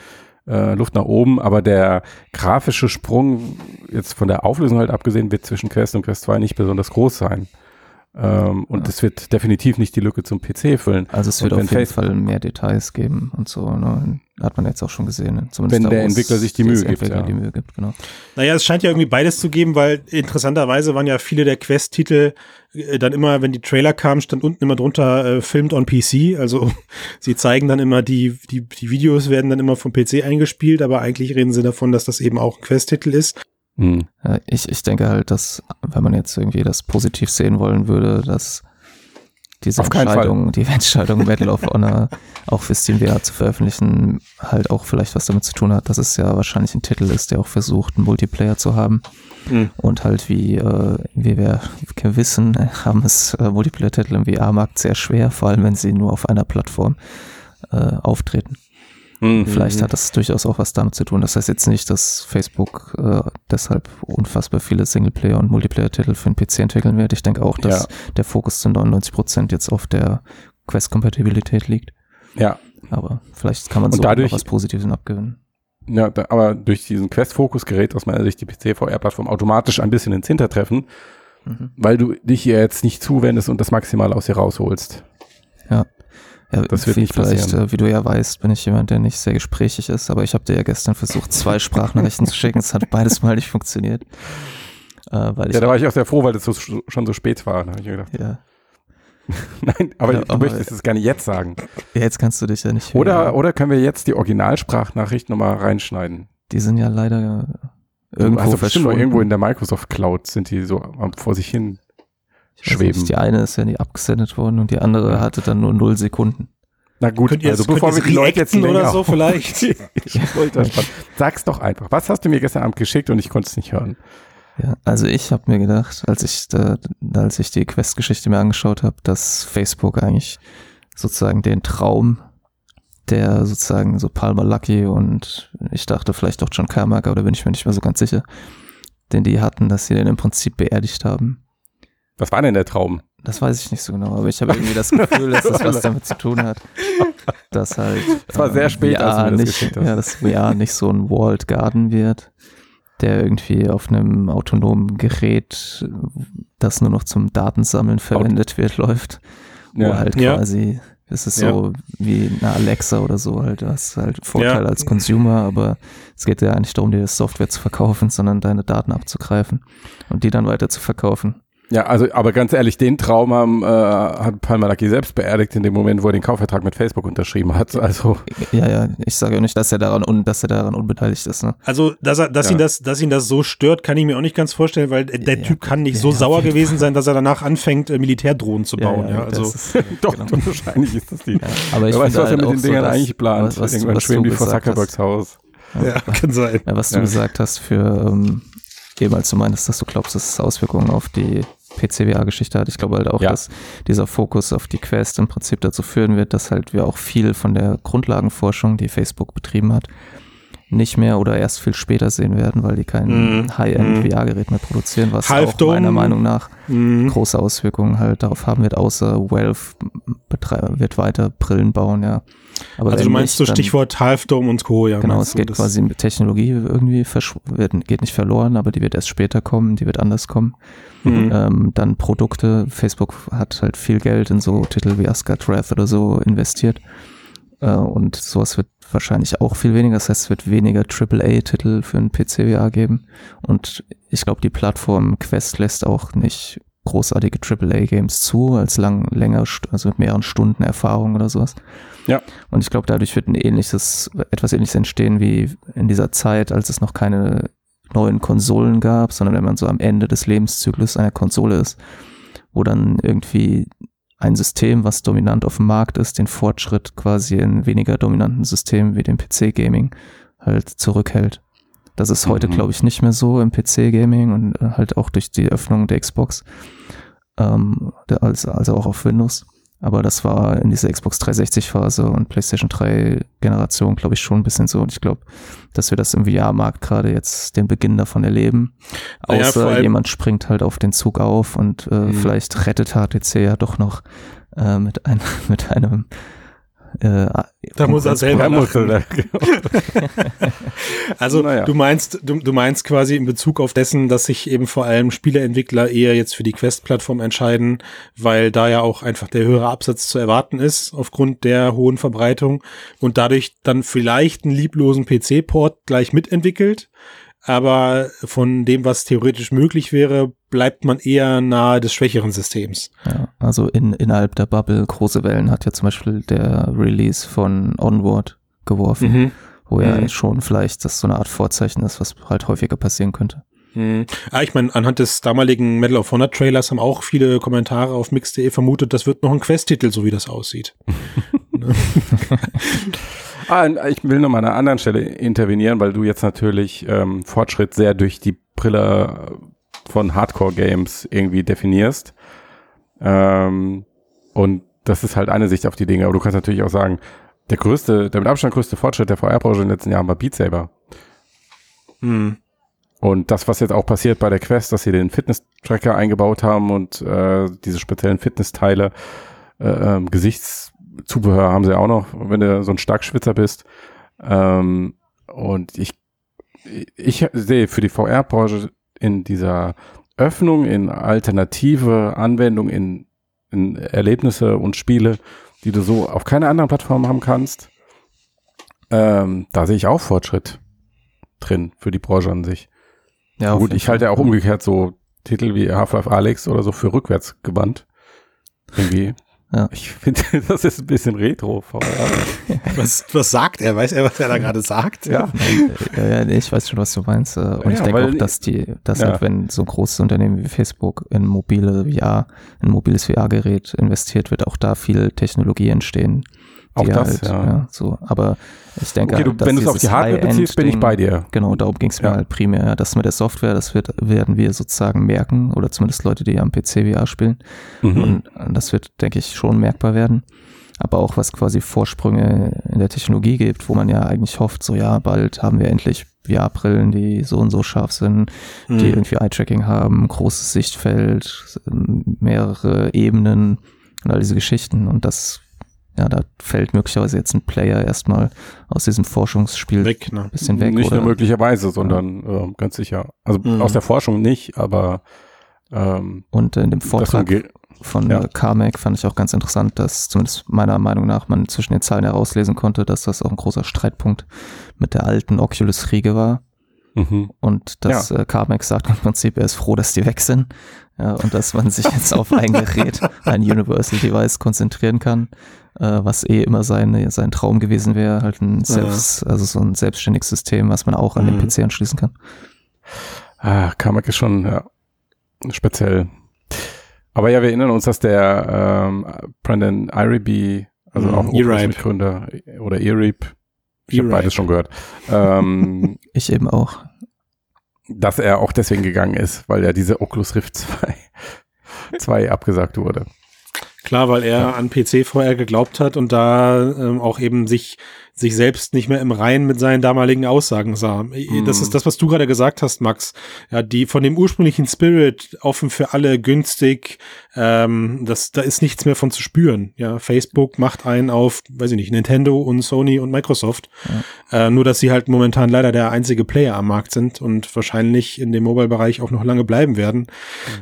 Äh, Luft nach oben, aber der grafische Sprung, jetzt von der Auflösung halt abgesehen, wird zwischen Quest und Quest 2 nicht besonders groß sein. Ähm, und es ja. wird definitiv nicht die Lücke zum PC füllen. Also es wird auf jeden Facebook Fall mehr Details geben und so. Ne? Hat man jetzt auch schon gesehen. Ne? Zumindest wenn der Entwickler sich die Mühe gibt. Ja. Die Mühe gibt genau. Naja, es scheint ja irgendwie beides zu geben, weil interessanterweise waren ja viele der Quest-Titel äh, dann immer, wenn die Trailer kamen, stand unten immer drunter äh, filmed on PC. Also sie zeigen dann immer die, die, die Videos werden dann immer vom PC eingespielt, aber eigentlich reden sie davon, dass das eben auch ein Quest-Titel ist. Mhm. Ich, ich denke halt, dass, wenn man jetzt irgendwie das positiv sehen wollen würde, dass diese Entscheidung, die Entscheidung Battle of Honor auch für SteamVR zu veröffentlichen, halt auch vielleicht was damit zu tun hat, dass es ja wahrscheinlich ein Titel ist, der auch versucht, einen Multiplayer zu haben. Mhm. Und halt wie, äh, wie wir wissen, haben es äh, Multiplayer-Titel im VR-Markt sehr schwer, vor allem wenn sie nur auf einer Plattform äh, auftreten. Mhm. Vielleicht hat das durchaus auch was damit zu tun. Das heißt jetzt nicht, dass Facebook äh, deshalb unfassbar viele Singleplayer- und Multiplayer-Titel für den PC entwickeln wird. Ich denke auch, dass ja. der Fokus zu 99 Prozent jetzt auf der Quest-Kompatibilität liegt. Ja. Aber vielleicht kann man so dadurch, was Positives abgewinnen. Ja, da, aber durch diesen Quest-Fokus gerät aus meiner Sicht die PC-VR-Plattform automatisch ein bisschen ins Hintertreffen, mhm. weil du dich hier jetzt nicht zuwendest und das maximal aus ihr rausholst. Ja. Ja, das wird nicht vielleicht, passieren. Äh, wie du ja weißt, bin ich jemand, der nicht sehr gesprächig ist, aber ich habe dir ja gestern versucht, zwei Sprachnachrichten zu schicken. Es hat beides mal nicht funktioniert. Äh, weil ich ja, da war ich auch sehr froh, weil es so, schon so spät war. Da ich mir gedacht. Ja. Nein, aber ja, du aber, möchtest es gerne jetzt sagen. Ja, jetzt kannst du dich ja nicht hören. Oder, oder können wir jetzt die Originalsprachnachricht nochmal reinschneiden? Die sind ja leider irgendwo also bestimmt irgendwo in der Microsoft Cloud sind die so vor sich hin schweben. Nicht, die eine ist ja nie abgesendet worden und die andere hatte dann nur null Sekunden. Na gut, könnt ihr, also bevor wir die Leute jetzt oder so vielleicht. Sag's doch einfach. Was hast du mir gestern Abend geschickt und ich konnte es nicht hören? Ja, also ich habe mir gedacht, als ich da, als ich die Quest-Geschichte mir angeschaut habe, dass Facebook eigentlich sozusagen den Traum der sozusagen so Palmer Lucky und ich dachte vielleicht auch John Carmack, oder bin ich mir nicht mehr so ganz sicher, den die hatten, dass sie den im Prinzip beerdigt haben. Was war denn der Traum? Das weiß ich nicht so genau, aber ich habe irgendwie das Gefühl, dass das was damit zu tun hat. Dass halt. Es war sehr ähm, spät, VR als du mir das nicht, Ja, dass VR nicht so ein Walled Garden wird. der irgendwie auf einem autonomen Gerät, das nur noch zum Datensammeln verwendet wird, läuft. Wo Ja. halt Ja. quasi, es ist Ja. so wie eine Alexa oder so, halt, du hast halt Vorteil Ja. als Consumer, aber es geht ja nicht darum, dir Software zu verkaufen, sondern deine Daten abzugreifen und die dann weiter zu verkaufen. Ja, also, aber ganz ehrlich, den Traum haben, äh, hat Palmer selbst beerdigt in dem Moment, wo er den Kaufvertrag mit Facebook unterschrieben hat. Also, Ja, ja, ich sage ja nicht, dass er daran, un, dass er daran unbeteiligt ist. Ne? Also, dass, er, dass, Ja. ihn das, dass ihn das so stört, kann ich mir auch nicht ganz vorstellen, weil der Ja, Typ kann nicht ja, so sauer gewesen sein, dass er danach anfängt, äh, Militärdrohnen zu bauen. Ja, also, ist, äh, doch, genau. wahrscheinlich ist das die. Ja, aber ich weiß, finde was er halt mit auch den so, Dingern dass- eigentlich plant. was- was du- Irgendwann was schweben du die vor Zuckerbergs Haus. ja, kann sein. Ja, was du Ja. gesagt hast für ähm, eben als du meintest, dass du glaubst, dass es Auswirkungen auf die PCWA-Geschichte hat. Ich glaube halt auch, Ja. dass dieser Fokus auf die Quest im Prinzip dazu führen wird, dass halt wir auch viel von der Grundlagenforschung, die Facebook betrieben hat, nicht mehr oder erst viel später sehen werden, weil die kein Mhm. High-End Mhm. Mehr produzieren, was Half auch meiner Meinung nach Mhm. große Auswirkungen halt darauf haben wird, außer Valve wird weiter Brillen bauen, ja. Aber Also du meinst so Stichwort Half Dome und Co. Ja, Genau, es geht quasi mit Technologie irgendwie, wird, geht nicht verloren, aber die wird erst später kommen, die wird anders kommen. Mhm. Ähm, dann Produkte, Facebook hat halt viel Geld in so Titel wie Asgard Wrath oder so investiert. Äh, und sowas wird wahrscheinlich auch viel weniger. Das heißt, es wird weniger AAA-Titel für ein PC-VR geben. Und ich glaube, die Plattform Quest lässt auch nicht großartige AAA-Games zu, als lang, länger, also mit mehreren Stunden Erfahrung oder sowas. Ja. Und ich glaube, dadurch wird ein ähnliches, etwas ähnliches entstehen wie in dieser Zeit, als es noch keine neuen Konsolen gab, sondern wenn man so am Ende des Lebenszyklus einer Konsole ist, wo dann irgendwie ein System, was dominant auf dem Markt ist, den Fortschritt quasi in weniger dominanten Systemen wie dem PC-Gaming halt zurückhält. Das ist heute, Mhm. glaube ich, nicht mehr so im PC-Gaming und äh, halt auch durch die Öffnung der Xbox, ähm, also, also auch auf Windows. Aber das war in dieser Xbox 360-Phase und PlayStation 3-Generation, glaube ich, schon ein bisschen so. Und ich glaube, dass wir das im VR-Markt gerade jetzt den Beginn davon erleben. Naja, Außer jemand springt halt auf den Zug auf und äh, Mhm. vielleicht rettet HTC ja doch noch äh, mit, ein, mit einem äh, Da muss er selber er lachen. da- Also Naja. du meinst, du, du meinst quasi in Bezug auf dessen, dass sich eben vor allem Spieleentwickler eher jetzt für die Quest-Plattform entscheiden, weil da ja auch einfach der höhere Absatz zu erwarten ist aufgrund der hohen Verbreitung und dadurch dann vielleicht einen lieblosen PC-Port gleich mitentwickelt. Aber von dem, was theoretisch möglich wäre, bleibt man eher nahe des schwächeren Systems. Ja, also in, innerhalb der Bubble große Wellen hat ja zum Beispiel der Release von Onward geworfen, wo ja Mhm. schon vielleicht das so eine Art Vorzeichen ist, was halt häufiger passieren könnte. Hm. Ah, ich meine, anhand des damaligen Medal of Honor Trailers haben auch viele Kommentare auf mix.de vermutet, das wird noch ein Quest-Titel, so wie das aussieht. Ah, ich will noch mal an einer anderen Stelle intervenieren, weil du jetzt natürlich ähm, Fortschritt sehr durch die Brille von Hardcore-Games irgendwie definierst. Ähm, und das ist halt eine Sicht auf die Dinge. Aber du kannst natürlich auch sagen, der größte, der mit Abstand größte Fortschritt der VR-Branche in den letzten Jahren war Beat Saber. Hm. Und das, was jetzt auch passiert bei der Quest, dass sie den Fitness-Tracker eingebaut haben und äh, diese speziellen Fitnessteile, äh, ähm, Gesichtszubehör haben sie auch noch, wenn du so ein Starkschwitzer bist. Ähm, und ich, ich sehe für die VR-Branche in dieser Öffnung in alternative Anwendungen, in, in Erlebnisse und Spiele, die du so auf keiner anderen Plattform haben kannst, ähm, da sehe ich auch Fortschritt drin für die Branche an sich. Ja, Gut, ich halte ja auch umgekehrt so Titel wie Half-Life Alex oder so für rückwärts gewandt. Irgendwie. Ja. Ich finde, das ist ein bisschen retro. VR. Was, was sagt er? Weiß er, was er da gerade sagt? ja. Ja, ja, nee, ich weiß schon, was du meinst. äh, Und ich denke auch, dass die, dass Ja. halt, wenn so ein großes Unternehmen wie Facebook in mobile VR, in ein mobiles VR-Gerät investiert, wird auch da viel Technologie entstehen. Auch die das, ja. so. Aber ich denke, Okay, du, dass wenn du es auf die Hardware beziehst, bin ich bei dir. Genau, darum ging es mir Ja. halt primär. Das mit der Software, das wird, werden wir sozusagen merken, oder zumindest Leute, die am PC VR spielen. Mhm. Und das wird, denke ich, schon merkbar werden. Aber auch was quasi Vorsprünge in der Technologie gibt, wo man ja eigentlich hofft, so ja, bald haben wir endlich VR-Brillen, die so und so scharf sind, die Hm. irgendwie Eye-Tracking haben, großes Sichtfeld, mehrere Ebenen und all diese Geschichten. Und das, ja, da fällt möglicherweise jetzt ein Player erstmal aus diesem Forschungsspiel weg, ne? ein bisschen weg. Nicht oder, nur möglicherweise, sondern ja. äh, ganz sicher. Also Mhm. aus der Forschung nicht, aber ähm, Und in dem Vortrag von Ja. Carmack fand ich auch ganz interessant, dass zumindest meiner Meinung nach man zwischen den Zahlen herauslesen konnte, dass das auch ein großer Streitpunkt mit der alten Oculus Riege war. mhm. Und dass äh, Carmack sagt im Prinzip, er ist froh, dass die weg sind. Ja, und dass man sich jetzt auf ein Gerät, ein Universal Device konzentrieren kann, äh, was eh immer sein, sein Traum gewesen wäre, halt ein selbst, also so ein selbstständiges System, was man auch an den Mhm. PC anschließen kann. Ah, Carmack ist schon ja, speziell. Aber ja, wir erinnern uns, dass der ähm, Brandon Iriby, also Mhm, auch Iribe. Oculus-Mitgründer oder Iribe, ich habe Iribe. beides schon gehört, ähm, Ich eben auch. dass er auch deswegen gegangen ist, weil ja diese Oculus Rift 2, 2 abgesagt wurde. Klar, weil er an PC vorher geglaubt hat und da ähm, auch eben sich sich selbst nicht mehr im Reinen mit seinen damaligen Aussagen sah. Das Mhm. ist das, was du gerade gesagt hast, Max. Ja, die von dem ursprünglichen Spirit offen für alle, günstig, ähm, das, da ist nichts mehr von zu spüren. Ja, Facebook macht einen auf, weiß ich nicht, Nintendo und Sony und Microsoft. Äh, nur, dass sie halt momentan leider der einzige Player am Markt sind und wahrscheinlich in dem Mobile-Bereich auch noch lange bleiben werden.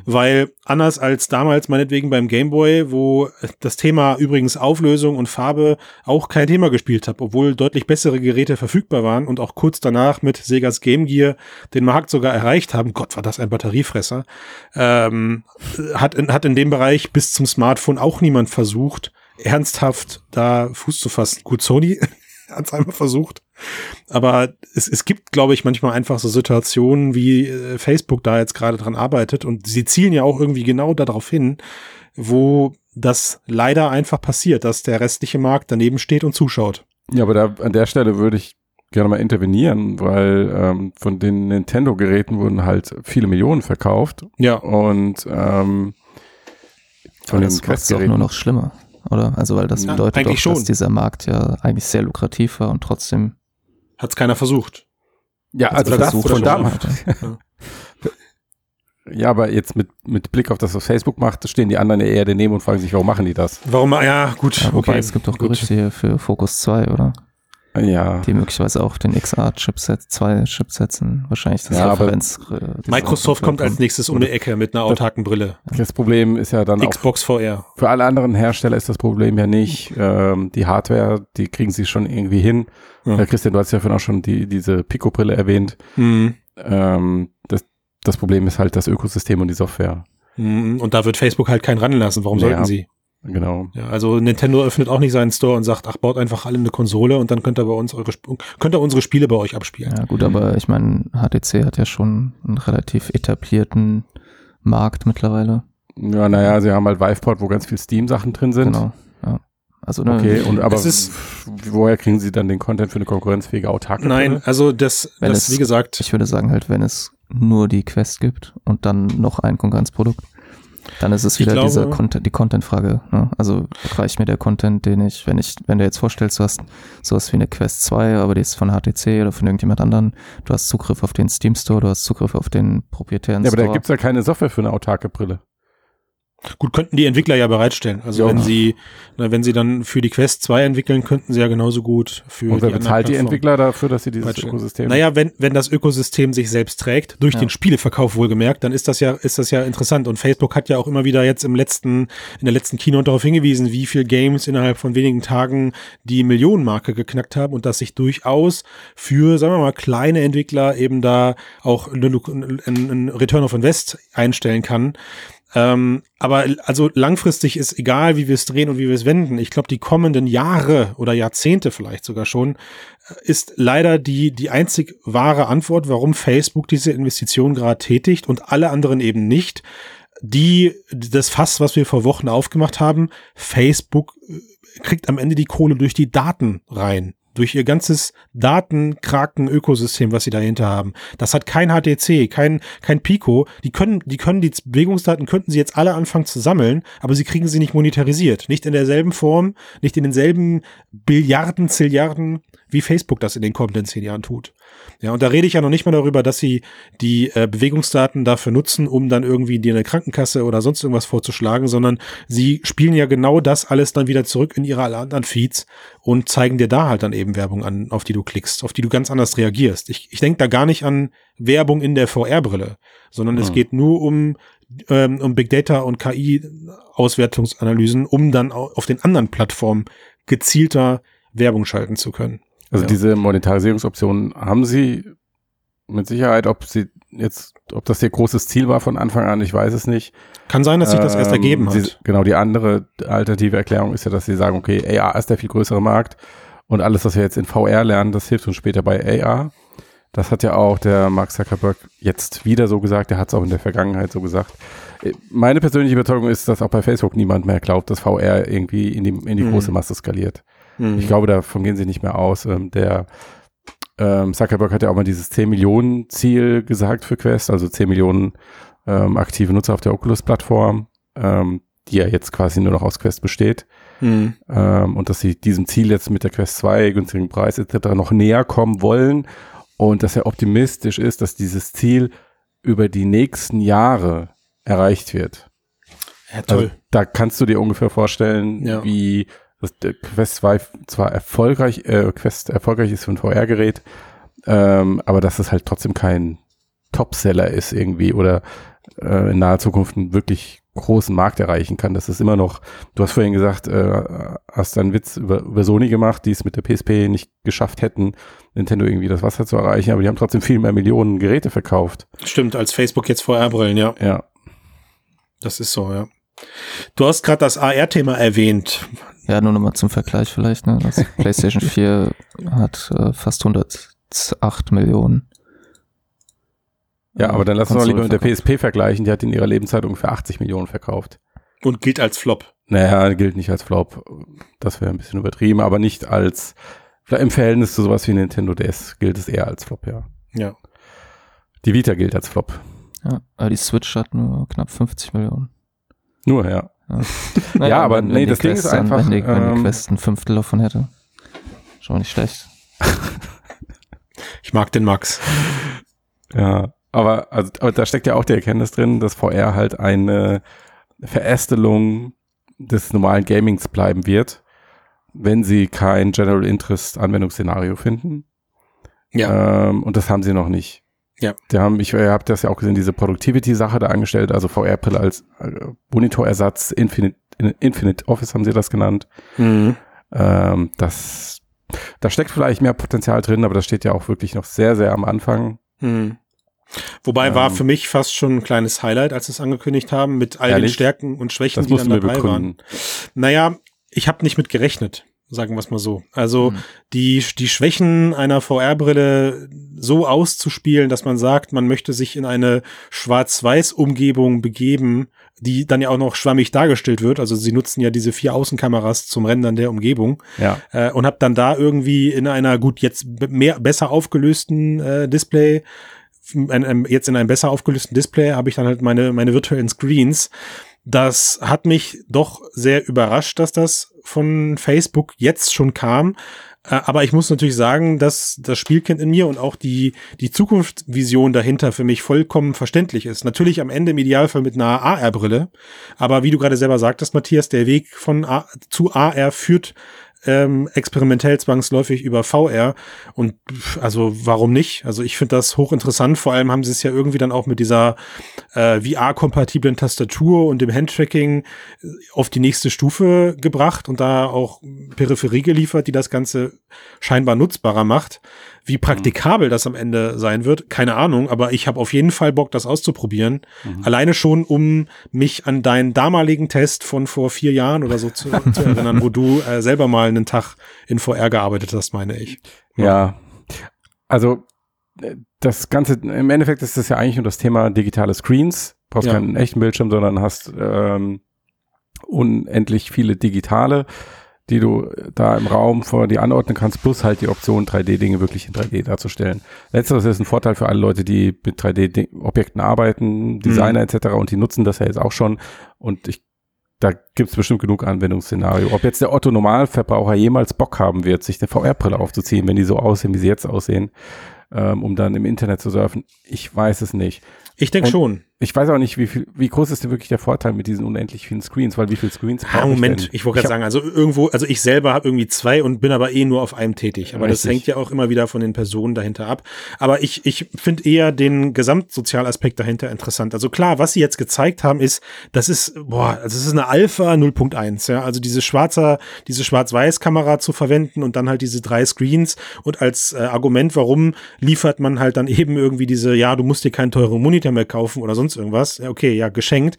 Weil anders als damals meinetwegen beim Game Boy, wo das Thema übrigens Auflösung und Farbe auch kein Thema gespielt hat, obwohl deutlich bessere Geräte verfügbar waren und auch kurz danach mit Segas Game Gear den Markt sogar erreicht haben. Gott, war das ein Batteriefresser. Ähm, hat, in, hat in dem Bereich bis zum Smartphone auch niemand versucht, ernsthaft da Fuß zu fassen. Gut, Sony hat es einmal versucht. Aber es, es gibt, glaube ich, manchmal einfach so Situationen, wie äh, Facebook da jetzt gerade dran arbeitet. Und sie zielen ja auch irgendwie genau darauf hin, wo das leider einfach passiert, dass der restliche Markt daneben steht und zuschaut. Ja, aber da an der Stelle würde ich gerne mal intervenieren, weil ähm, von den Nintendo-Geräten wurden halt viele Millionen verkauft Ja. und ähm, von Aber den das macht es auch nur noch schlimmer, oder? Also weil das Ja, bedeutet eigentlich auch, dass schon. dieser Markt ja eigentlich sehr lukrativ war und trotzdem Hat's keiner versucht. Ja, also das versucht von schon damals. mal. Ja, aber jetzt mit, mit Blick auf das, was Facebook macht, stehen die anderen eher daneben und fragen sich, warum machen die das? Warum? Ja, gut. Ja, wobei okay. es gibt auch gut. Gerüchte hier für Focus 2, oder? Ja. Die möglicherweise auch den XR-Chipset 2 Chip setzen. Wahrscheinlich das Ja, aber Referenz. äh, Microsoft kommt als nächstes um die Ecke mit einer autarken Brille. Das Problem ist ja dann auch, Xbox VR. für alle anderen Hersteller ist das Problem ja nicht, ähm, die Hardware, die kriegen sie schon irgendwie hin. Ja. Äh, Christian, du hast ja vorhin auch schon die, diese Pico-Brille erwähnt. Mhm. Ähm, das, Problem ist halt das Ökosystem und die Software. Mhm. Und da wird Facebook halt keinen ranlassen. Warum Ja. sollten sie? Genau. Ja, also Nintendo öffnet auch nicht seinen Store und sagt, ach, baut einfach alle eine Konsole und dann könnt ihr bei uns eure könnt ihr unsere Spiele bei euch abspielen. Ja, gut, aber ich meine, HTC hat ja schon einen relativ etablierten Markt mittlerweile. Ja, naja, sie haben halt Viveport, wo ganz viel Steam-Sachen drin sind. Genau. Ja. Also, ne, Okay, und aber ist- woher kriegen sie dann den Content für eine konkurrenzfähige autarke Nein, also das, das es- wie gesagt, ich würde sagen halt, wenn es nur die Quest gibt und dann noch ein Konkurrenzprodukt, dann ist es wieder glaube- diese Content, die Content-Frage. Ne? Also reicht mir der Content, den ich, wenn ich, wenn du jetzt vorstellst, du hast sowas wie eine Quest 2, aber die ist von HTC oder von irgendjemand anderen, du hast Zugriff auf den Steam Store, du hast Zugriff auf den proprietären Ja, aber da Store. gibt's ja keine Software für eine autarke Brille. Gut könnten die Entwickler ja bereitstellen. Also Ja. wenn sie, na, wenn sie dann für die Quest 2 entwickeln, könnten sie ja genauso gut für Und wer die bezahlt die Entwickler dafür, dass sie dieses. Ökosystem Naja, wenn, wenn das Ökosystem sich selbst trägt, durch Ja. den Spieleverkauf wohlgemerkt, dann ist das ja, ist das ja interessant. Und Facebook hat ja auch immer wieder jetzt im letzten, in der letzten Keynote darauf hingewiesen, wie viel Games innerhalb von wenigen Tagen die Millionenmarke geknackt haben und dass sich durchaus für, sagen wir mal, kleine Entwickler eben da auch ein, ein Return of Invest einstellen kann. Ähm, aber also langfristig ist egal, wie wir es drehen und wie wir es wenden. Ich glaube, die kommenden Jahre oder Jahrzehnte vielleicht sogar schon äh, ist leider die die einzig wahre Antwort, warum Facebook diese Investition gerade tätigt und alle anderen eben nicht. Die das Fass, was wir vor Wochen aufgemacht haben, Facebook äh, kriegt am Ende die Kohle durch die Daten rein durch ihr ganzes Datenkraken-Ökosystem, was sie dahinter haben. Das hat kein HTC, kein, kein Pico. Die können, die können die Bewegungsdaten könnten sie jetzt alle anfangen zu sammeln, aber sie kriegen sie nicht monetarisiert. Nicht in derselben Form, nicht in denselben Billiarden, Zilliarden, wie Facebook das in den kommenden zehn Jahren tut. Ja, und da rede ich ja noch nicht mal darüber, dass sie die äh, Bewegungsdaten dafür nutzen, um dann irgendwie dir eine Krankenkasse oder sonst irgendwas vorzuschlagen, sondern sie spielen ja genau das alles dann wieder zurück in ihre anderen Feeds und zeigen dir da halt dann eben Werbung an, auf die du klickst, auf die du ganz anders reagierst. Ich, ich denke da gar nicht an Werbung in der VR-Brille, sondern mhm. es geht nur um ähm, um Big Data und KI-Auswertungsanalysen, um dann auf den anderen Plattformen gezielter Werbung schalten zu können. Also ja. diese Monetarisierungsoptionen haben Sie mit Sicherheit, ob sie jetzt, ob das ihr großes Ziel war von Anfang an, ich weiß es nicht. Kann sein, dass sich das erst ergeben ähm, hat. Sie, genau, die andere alternative Erklärung ist ja, dass sie sagen, okay, AR ist der viel größere Markt und alles, was wir jetzt in VR lernen, das hilft uns später bei AR. Das hat ja auch der Mark Zuckerberg jetzt wieder so gesagt, er hat es auch in der Vergangenheit so gesagt. Meine persönliche Überzeugung ist, dass auch bei Facebook niemand mehr glaubt, dass VR irgendwie in die, in die mhm. große Masse skaliert. Mhm. Ich glaube, davon gehen sie nicht mehr aus. Ähm, der ähm, Zuckerberg hat ja auch mal dieses 10 Millionen Ziel gesagt für Quest, also 10 Millionen ähm, aktive Nutzer auf der Oculus-Plattform, ähm, die ja jetzt quasi nur noch aus Quest besteht. Mhm. Ähm, und dass sie diesem Ziel jetzt mit der Quest 2, günstigen Preis etc. noch näher kommen wollen und dass er optimistisch ist, dass dieses Ziel über die nächsten Jahre erreicht wird. Ja, toll. Also, da kannst du dir ungefähr vorstellen, ja. wie das Quest 2 zwar erfolgreich, äh, Quest erfolgreich ist für ein VR-Gerät, ähm, aber dass es halt trotzdem kein Topseller ist irgendwie oder äh, in naher Zukunft einen wirklich großen Markt erreichen kann. Das ist immer noch, du hast vorhin gesagt, äh, hast einen Witz über, über Sony gemacht, die es mit der PSP nicht geschafft hätten, Nintendo irgendwie das Wasser zu erreichen, aber die haben trotzdem viel mehr Millionen Geräte verkauft. Stimmt, als Facebook jetzt VR-Brillen, ja. Ja. Das ist so, ja. Du hast gerade das AR-Thema erwähnt. Ja, nur nochmal zum Vergleich vielleicht. Ne? Das PlayStation 4 hat äh, fast 108 Millionen ja, aber dann lass uns doch lieber mit der PSP vergleichen. Die hat in ihrer Lebenszeit ungefähr 80 Millionen verkauft. Und gilt als Flop. Naja, gilt nicht als Flop. Das wäre ein bisschen übertrieben, aber nicht als, im Verhältnis zu sowas wie Nintendo DS gilt es eher als Flop, ja. Ja. Die Vita gilt als Flop. Ja, aber die Switch hat nur knapp 50 Millionen. Nur, ja. Ja, naja, ja aber wenn, nee, das Ding ist einfach. Wenn die, wenn die ähm, Quest ein Fünftel davon hätte. Schon nicht schlecht. ich mag den Max. Ja. Aber, also, aber da steckt ja auch die Erkenntnis drin, dass VR halt eine Verästelung des normalen Gamings bleiben wird, wenn sie kein General Interest Anwendungsszenario finden. Ja. Ähm, und das haben sie noch nicht. Ja. Die haben, ich ihr habt das ja auch gesehen, diese Productivity-Sache da angestellt, also VR-Brille als äh, Monitorersatz, Infinite, Infinite Office haben sie das genannt. Mhm. Ähm, das, da steckt vielleicht mehr Potenzial drin, aber das steht ja auch wirklich noch sehr, sehr am Anfang. Mhm. Wobei ähm, war für mich fast schon ein kleines Highlight, als sie es angekündigt haben, mit all ehrlich? den Stärken und Schwächen, das die dann dabei waren. Naja, ich habe nicht mit gerechnet, sagen wir es mal so. Also mhm. die, die Schwächen einer VR-Brille so auszuspielen, dass man sagt, man möchte sich in eine Schwarz-Weiß-Umgebung begeben, die dann ja auch noch schwammig dargestellt wird. Also sie nutzen ja diese vier Außenkameras zum Rendern der Umgebung. Ja. Äh, und hab dann da irgendwie in einer gut jetzt mehr besser aufgelösten äh, Display jetzt in einem besser aufgelösten Display habe ich dann halt meine, meine virtuellen Screens. Das hat mich doch sehr überrascht, dass das von Facebook jetzt schon kam. Äh, aber ich muss natürlich sagen, dass das Spielkind in mir und auch die, die Zukunftsvision dahinter für mich vollkommen verständlich ist. Natürlich am Ende im Idealfall mit einer AR-Brille. Aber wie du gerade selber sagtest, Matthias, der Weg von A zu AR führt ähm, experimentell zwangsläufig über VR. Und also warum nicht? Also ich finde das hochinteressant. Vor allem haben sie es ja irgendwie dann auch mit dieser äh, VR-kompatiblen Tastatur und dem Handtracking äh, auf die nächste Stufe gebracht und da auch Peripherie geliefert, die das Ganze scheinbar nutzbarer macht. Wie praktikabel das am Ende sein wird, keine Ahnung, aber ich habe auf jeden Fall Bock, das auszuprobieren. Mhm. Alleine schon, um mich an deinen damaligen Test von vor vier Jahren oder so zu, zu erinnern, wo du äh, selber mal einen Tag in VR gearbeitet hast, meine ich. Ja, ja. also äh, das Ganze, im Endeffekt ist das ja eigentlich nur das Thema digitale Screens. Du brauchst ja. keinen echten Bildschirm, sondern hast ähm, unendlich viele digitale die du da im Raum vor dir anordnen kannst, plus halt die Option, 3D-Dinge wirklich in 3D darzustellen. Letzteres ist ein Vorteil für alle Leute, die mit 3D-Objekten arbeiten, Designer mhm. etc. und die nutzen das ja jetzt auch schon. Und ich da gibt es bestimmt genug Anwendungsszenario. Ob jetzt der Otto Normalverbraucher jemals Bock haben wird, sich eine VR-Brille aufzuziehen, wenn die so aussehen, wie sie jetzt aussehen, ähm, um dann im Internet zu surfen, ich weiß es nicht. Ich denke schon ich weiß auch nicht, wie viel, wie groß ist denn wirklich der Vorteil mit diesen unendlich vielen Screens, weil wie viele Screens ah, Moment, ich, ich wollte gerade sagen, also irgendwo, also ich selber habe irgendwie zwei und bin aber eh nur auf einem tätig. Aber Richtig. das hängt ja auch immer wieder von den Personen dahinter ab. Aber ich, ich finde eher den Gesamtsozialaspekt dahinter interessant. Also klar, was sie jetzt gezeigt haben, ist, das ist, boah, also es ist eine Alpha 0.1, ja, also diese schwarzer, diese Schwarz-Weiß-Kamera zu verwenden und dann halt diese drei Screens und als äh, Argument, warum liefert man halt dann eben irgendwie diese, ja, du musst dir keinen teuren Monitor mehr kaufen oder sonst sonst irgendwas. Okay, ja, geschenkt.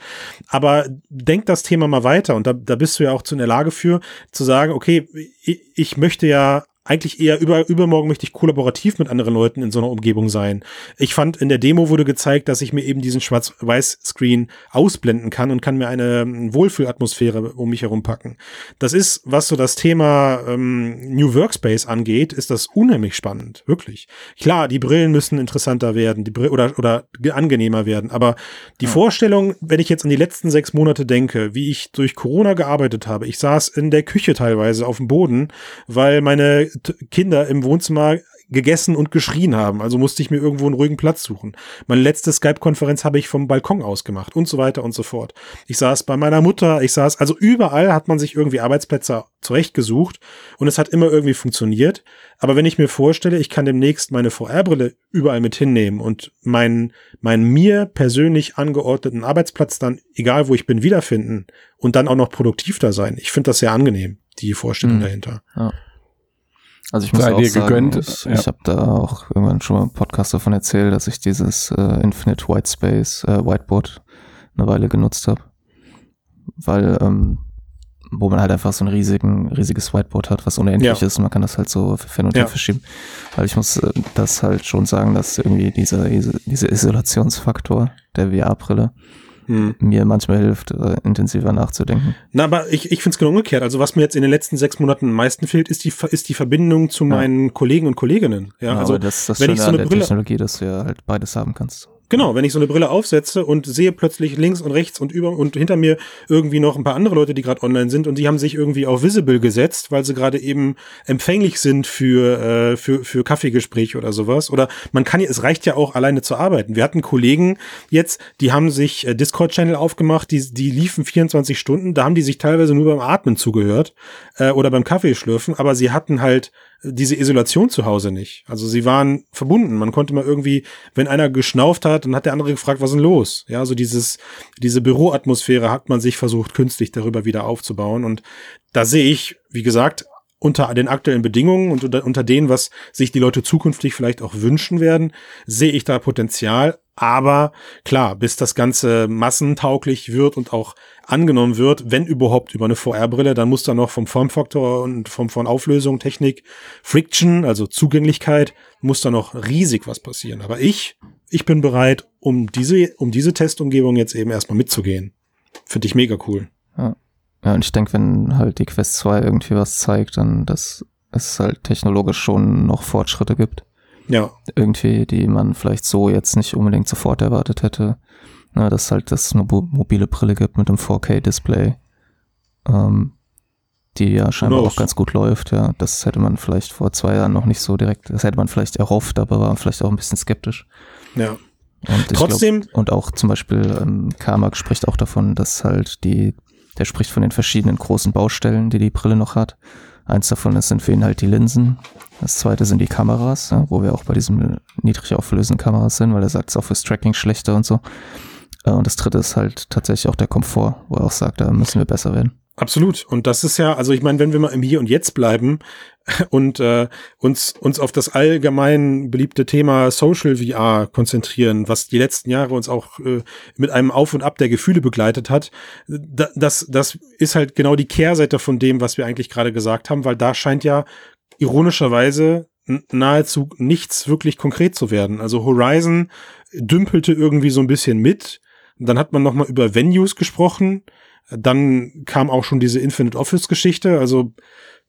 Aber denk das Thema mal weiter und da, da bist du ja auch zu in der Lage für, zu sagen, okay, ich, ich möchte ja eigentlich eher über, übermorgen möchte ich kollaborativ mit anderen Leuten in so einer Umgebung sein. Ich fand, in der Demo wurde gezeigt, dass ich mir eben diesen Schwarz-Weiß-Screen ausblenden kann und kann mir eine ähm, Wohlfühlatmosphäre um mich herum packen. Das ist, was so das Thema ähm, New Workspace angeht, ist das unheimlich spannend, wirklich. Klar, die Brillen müssen interessanter werden, die Brillen oder, oder angenehmer werden, aber die ja. Vorstellung, wenn ich jetzt an die letzten sechs Monate denke, wie ich durch Corona gearbeitet habe, ich saß in der Küche teilweise auf dem Boden, weil meine Kinder im Wohnzimmer gegessen und geschrien haben. Also musste ich mir irgendwo einen ruhigen Platz suchen. Meine letzte Skype-Konferenz habe ich vom Balkon aus gemacht und so weiter und so fort. Ich saß bei meiner Mutter, ich saß, also überall hat man sich irgendwie Arbeitsplätze zurechtgesucht und es hat immer irgendwie funktioniert. Aber wenn ich mir vorstelle, ich kann demnächst meine VR-Brille überall mit hinnehmen und meinen, meinen mir persönlich angeordneten Arbeitsplatz dann, egal wo ich bin, wiederfinden und dann auch noch produktiv da sein. Ich finde das sehr angenehm, die Vorstellung mhm. dahinter. Ja. Also ich muss auch sagen, gegönnt. ich, ja. ich habe da auch irgendwann schon mal einen Podcast davon erzählt, dass ich dieses äh, Infinite White Space äh, Whiteboard eine Weile genutzt habe, weil ähm, wo man halt einfach so ein riesigen, riesiges Whiteboard hat, was unendlich ja. ist und man kann das halt so hin und her ja. verschieben. Weil ich muss äh, das halt schon sagen, dass irgendwie dieser, dieser Isolationsfaktor der VR-Brille hm. mir manchmal hilft, äh, intensiver nachzudenken. Na, aber ich, ich finde es genau umgekehrt. Also was mir jetzt in den letzten sechs Monaten am meisten fehlt, ist die, ist die Verbindung zu ja. meinen Kollegen und Kolleginnen. Ja, ja also das, das wenn ich so eine Brille Technologie, dass du ja halt beides haben kannst. Genau, wenn ich so eine Brille aufsetze und sehe plötzlich links und rechts und über und hinter mir irgendwie noch ein paar andere Leute, die gerade online sind und die haben sich irgendwie auf Visible gesetzt, weil sie gerade eben empfänglich sind für, äh, für, für Kaffeegespräche oder sowas. Oder man kann ja, es reicht ja auch alleine zu arbeiten. Wir hatten Kollegen jetzt, die haben sich äh, Discord-Channel aufgemacht, die, die liefen 24 Stunden, da haben die sich teilweise nur beim Atmen zugehört äh, oder beim Kaffeeschlürfen, aber sie hatten halt diese Isolation zu Hause nicht. Also sie waren verbunden. Man konnte mal irgendwie, wenn einer geschnauft hat, dann hat der andere gefragt, was ist denn los? Ja, so dieses, diese Büroatmosphäre hat man sich versucht, künstlich darüber wieder aufzubauen. Und da sehe ich, wie gesagt, unter den aktuellen Bedingungen und unter, unter denen, was sich die Leute zukünftig vielleicht auch wünschen werden, sehe ich da Potenzial. Aber klar, bis das Ganze massentauglich wird und auch angenommen wird, wenn überhaupt über eine VR-Brille, dann muss da noch vom Formfaktor und vom, von Auflösung, Technik, Friction, also Zugänglichkeit, muss da noch riesig was passieren. Aber ich, ich bin bereit, um diese, um diese Testumgebung jetzt eben erstmal mitzugehen. Finde ich mega cool. Ja. Ja, und ich denke, wenn halt die Quest 2 irgendwie was zeigt, dann, dass es halt technologisch schon noch Fortschritte gibt. Ja. Irgendwie, die man vielleicht so jetzt nicht unbedingt sofort erwartet hätte. Na, dass halt das eine mobile Brille gibt mit einem 4K-Display, ähm, die ja scheinbar auch ganz gut läuft. Ja, das hätte man vielleicht vor zwei Jahren noch nicht so direkt, das hätte man vielleicht erhofft, aber war vielleicht auch ein bisschen skeptisch. Ja. Und Trotzdem. Glaub, und auch zum Beispiel ähm, Carmack spricht auch davon, dass halt die, der spricht von den verschiedenen großen Baustellen, die die Brille noch hat. Eins davon ist, sind für ihn halt die Linsen. Das zweite sind die Kameras, ja, wo wir auch bei diesem niedrig auflösenden Kameras sind, weil er sagt, es ist auch fürs Tracking schlechter und so. Äh, und das dritte ist halt tatsächlich auch der Komfort, wo er auch sagt, da müssen wir besser werden. Absolut. Und das ist ja, also ich meine, wenn wir mal im Hier und Jetzt bleiben und äh, uns, uns auf das allgemein beliebte Thema Social VR konzentrieren, was die letzten Jahre uns auch äh, mit einem Auf und Ab der Gefühle begleitet hat, da, das, das ist halt genau die Kehrseite von dem, was wir eigentlich gerade gesagt haben, weil da scheint ja ironischerweise nahezu nichts wirklich konkret zu werden. Also Horizon dümpelte irgendwie so ein bisschen mit. Dann hat man noch mal über Venues gesprochen. Dann kam auch schon diese Infinite Office Geschichte. Also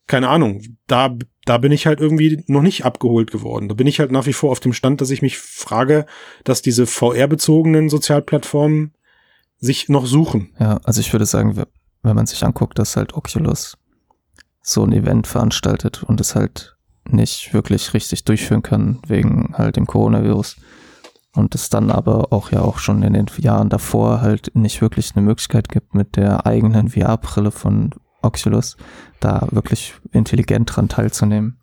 keine Ahnung. Da da bin ich halt irgendwie noch nicht abgeholt geworden. Da bin ich halt nach wie vor auf dem Stand, dass ich mich frage, dass diese VR-bezogenen Sozialplattformen sich noch suchen. Ja, also ich würde sagen, wenn man sich anguckt, dass halt Oculus so ein Event veranstaltet und es halt nicht wirklich richtig durchführen kann wegen halt dem Coronavirus und es dann aber auch ja auch schon in den Jahren davor halt nicht wirklich eine Möglichkeit gibt mit der eigenen VR-Brille von Oculus da wirklich intelligent dran teilzunehmen,